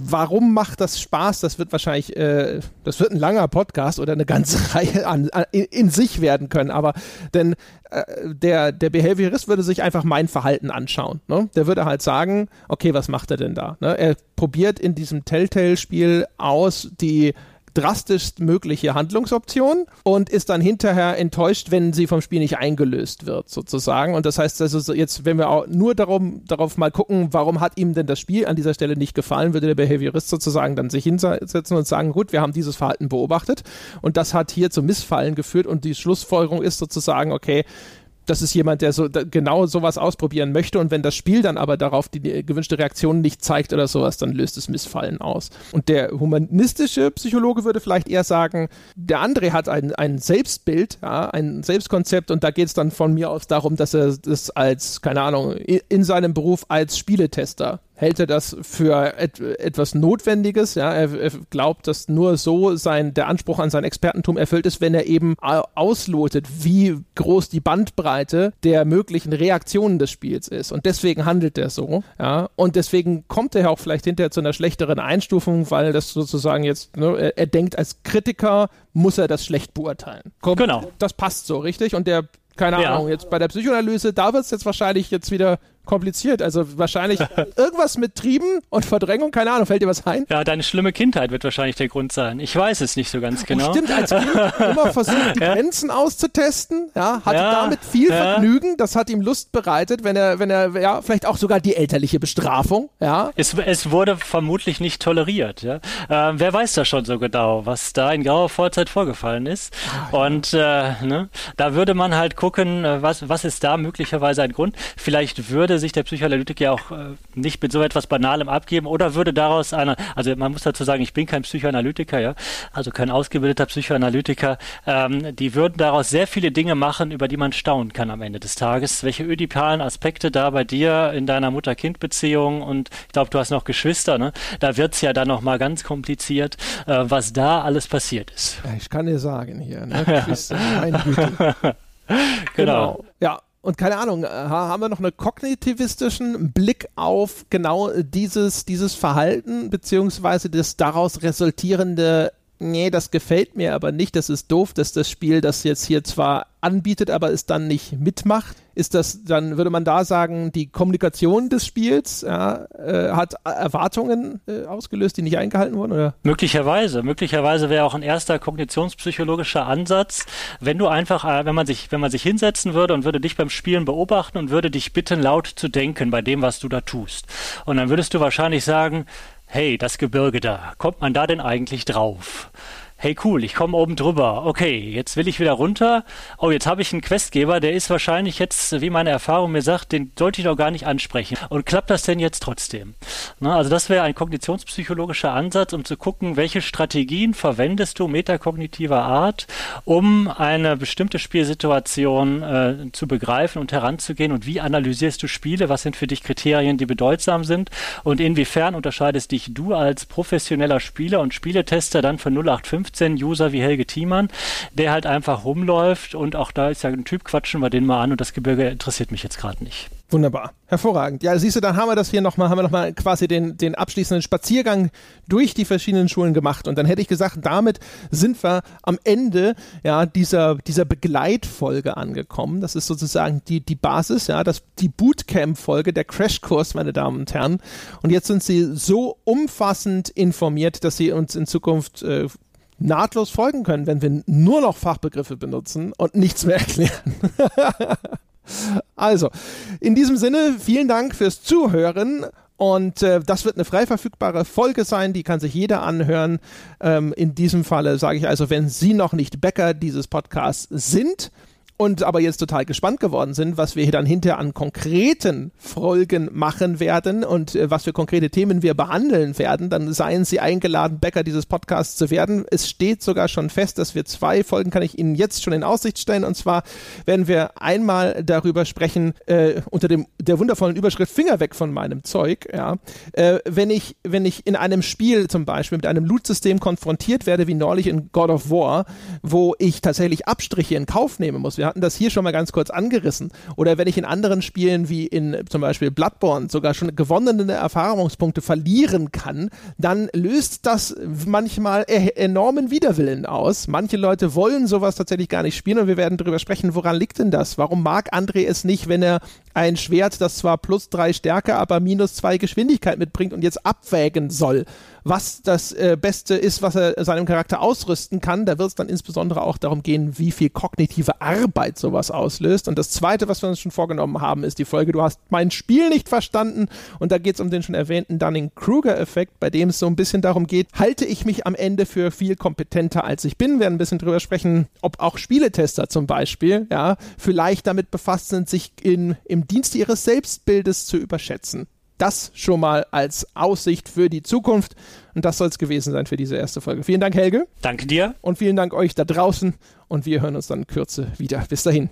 warum macht das Spaß? Das wird wahrscheinlich, äh, das wird ein langer Podcast oder eine ganze Reihe an, an, in, in, sich werden können. Aber denn äh, der, der Behaviorist würde sich einfach mein Verhalten anschauen. Ne? Der würde halt sagen, okay, was macht er denn da? Ne? Er probiert in diesem Telltale-Spiel aus, die drastischst mögliche Handlungsoption und ist dann hinterher enttäuscht, wenn sie vom Spiel nicht eingelöst wird, sozusagen. Und das heißt also jetzt, wenn wir auch nur darum, darauf mal gucken, warum hat ihm denn das Spiel an dieser Stelle nicht gefallen, würde der Behaviorist sozusagen dann sich hinsetzen und sagen, gut, wir haben dieses Verhalten beobachtet und das hat hier zu Missfallen geführt und die Schlussfolgerung ist sozusagen, okay, das ist jemand, der so da, genau sowas ausprobieren möchte und wenn das Spiel dann aber darauf die, die, gewünschte Reaktion nicht zeigt oder sowas, dann löst es Missfallen aus. Und der humanistische Psychologe würde vielleicht eher sagen, der André hat ein, ein Selbstbild, ja, ein Selbstkonzept und da geht es dann von mir aus darum, dass er das als, keine Ahnung, in seinem Beruf als Spieletester hält er das für et etwas Notwendiges. Ja, er, er, glaubt, dass nur so sein, der Anspruch an sein Expertentum erfüllt ist, wenn er eben auslotet, wie groß die Bandbreite der möglichen Reaktionen des Spiels ist. Und deswegen handelt er so. Ja, und deswegen kommt er auch vielleicht hinterher zu einer schlechteren Einstufung, weil das sozusagen jetzt, ne, er, er denkt als Kritiker, muss er das schlecht beurteilen. Kommt, genau. Das passt so, richtig? Und der keine ja. Ahnung, jetzt bei der Psychoanalyse, da wird es jetzt wahrscheinlich jetzt wieder kompliziert. Also wahrscheinlich irgendwas mit Trieben und Verdrängung, keine Ahnung, fällt dir was ein? Ja, deine schlimme Kindheit wird wahrscheinlich der Grund sein. Ich weiß es nicht so ganz genau. Oh, stimmt, als Kind immer versucht, die. Grenzen auszutesten, ja, hatte damit viel. Vergnügen, das hat ihm Lust bereitet, wenn er, wenn er, ja, vielleicht auch sogar die elterliche Bestrafung, ja. Es, es wurde vermutlich nicht toleriert, ja. Äh, wer weiß da schon so genau, was da in grauer Vorzeit vorgefallen ist. Ach, und äh, ne, da würde man halt gucken, äh, was, was ist da möglicherweise ein Grund. Vielleicht würde sich der Psychoanalytiker ja auch äh, nicht mit so etwas Banalem abgeben oder würde daraus einer, also man muss dazu sagen, ich bin kein Psychoanalytiker, ja, also kein ausgebildeter Psychoanalytiker, ähm, die würden daraus sehr viele Dinge machen, über die man staunen kann am Ende des Tages. Welche ödipalen Aspekte da bei dir in deiner Mutter-Kind-Beziehung und ich glaube, du hast noch Geschwister, ne? Da wird es ja dann nochmal ganz kompliziert, äh, was da alles passiert ist. Ja, ich kann dir sagen hier, ne? Geschwister, meine Güte. genau. genau. Ja, und keine Ahnung, äh, haben wir noch einen kognitivistischen Blick auf genau dieses, dieses Verhalten, beziehungsweise das daraus resultierende nee, das gefällt mir aber nicht, das ist doof, dass das Spiel das jetzt hier zwar anbietet, aber es dann nicht mitmacht. Ist das, dann würde man da sagen, die Kommunikation des Spiels ja, äh, hat Erwartungen äh, ausgelöst, die nicht eingehalten wurden, oder? Möglicherweise. Möglicherweise wäre auch ein erster kognitionspsychologischer Ansatz, wenn du einfach, äh, wenn man sich, wenn man sich hinsetzen würde und würde dich beim Spielen beobachten und würde dich bitten, laut zu denken bei dem, was du da tust. Und dann würdest du wahrscheinlich sagen, hey, das Gebirge da, kommt man da denn eigentlich drauf? Hey cool, ich komme oben drüber. Okay, jetzt will ich wieder runter. Oh, jetzt habe ich einen Questgeber, der ist wahrscheinlich jetzt, wie meine Erfahrung mir sagt, den sollte ich doch gar nicht ansprechen. Und klappt das denn jetzt trotzdem? Na, also das wäre ein kognitionspsychologischer Ansatz, um zu gucken, welche Strategien verwendest du metakognitiver Art, um eine bestimmte Spielsituation äh, zu begreifen und heranzugehen und wie analysierst du Spiele, was sind für dich Kriterien, die bedeutsam sind und inwiefern unterscheidest dich du als professioneller Spieler und Spieletester dann von 0815 15-User wie Helge Thiemann, der halt einfach rumläuft und auch da ist ja ein Typ, quatschen wir den mal an und das Gebirge interessiert mich jetzt gerade nicht. Wunderbar, hervorragend. Ja, siehst du, dann haben wir das hier nochmal, haben wir nochmal quasi den, den abschließenden Spaziergang durch die verschiedenen Schulen gemacht. Und dann hätte ich gesagt, damit sind wir am Ende ja, dieser, dieser Begleitfolge angekommen. Das ist sozusagen die, die Basis, ja, das, die Bootcamp-Folge, der Crashkurs, meine Damen und Herren. Und jetzt sind Sie so umfassend informiert, dass Sie uns in Zukunft äh, nahtlos folgen können, wenn wir nur noch Fachbegriffe benutzen und nichts mehr erklären. also, in diesem Sinne, vielen Dank fürs Zuhören. Und äh, das wird eine frei verfügbare Folge sein, die kann sich jeder anhören. Ähm, in diesem Falle sage ich also, wenn Sie noch nicht Bäcker dieses Podcasts sind, und aber jetzt total gespannt geworden sind, was wir hier dann hinterher an konkreten Folgen machen werden und äh, was für konkrete Themen wir behandeln werden, dann seien Sie eingeladen, Bäcker dieses Podcasts zu werden. Es steht sogar schon fest, dass wir zwei Folgen, kann ich Ihnen jetzt schon in Aussicht stellen. Und zwar werden wir einmal darüber sprechen, äh, unter dem, der wundervollen Überschrift Finger weg von meinem Zeug, ja. Äh, wenn ich, wenn ich in einem Spiel zum Beispiel mit einem Loot-System konfrontiert werde, wie neulich in God of War, wo ich tatsächlich Abstriche in Kauf nehmen muss. Wir hatten das hier schon mal ganz kurz angerissen. Oder wenn ich in anderen Spielen wie in zum Beispiel Bloodborne sogar schon gewonnene Erfahrungspunkte verlieren kann, dann löst das manchmal e enormen Widerwillen aus. Manche Leute wollen sowas tatsächlich gar nicht spielen und wir werden darüber sprechen, woran liegt denn das? Warum mag André es nicht, wenn er ein Schwert, das zwar plus drei Stärke, aber minus zwei Geschwindigkeit mitbringt und jetzt abwägen soll? Was das äh, Beste ist, was er seinem Charakter ausrüsten kann. Da wird es dann insbesondere auch darum gehen, wie viel kognitive Arbeit sowas auslöst. Und das Zweite, was wir uns schon vorgenommen haben, ist die Folge, du hast mein Spiel nicht verstanden. Und da geht es um den schon erwähnten Dunning-Kruger-Effekt, bei dem es so ein bisschen darum geht, halte ich mich am Ende für viel kompetenter, als ich bin. Wir werden ein bisschen drüber sprechen, ob auch Spieletester zum Beispiel, ja, vielleicht damit befasst sind, sich in, im Dienste ihres Selbstbildes zu überschätzen das schon mal als Aussicht für die Zukunft. Und das soll es gewesen sein für diese erste Folge. Vielen Dank, Helge. Danke dir. Und vielen Dank euch da draußen. Und wir hören uns dann in Kürze wieder. Bis dahin.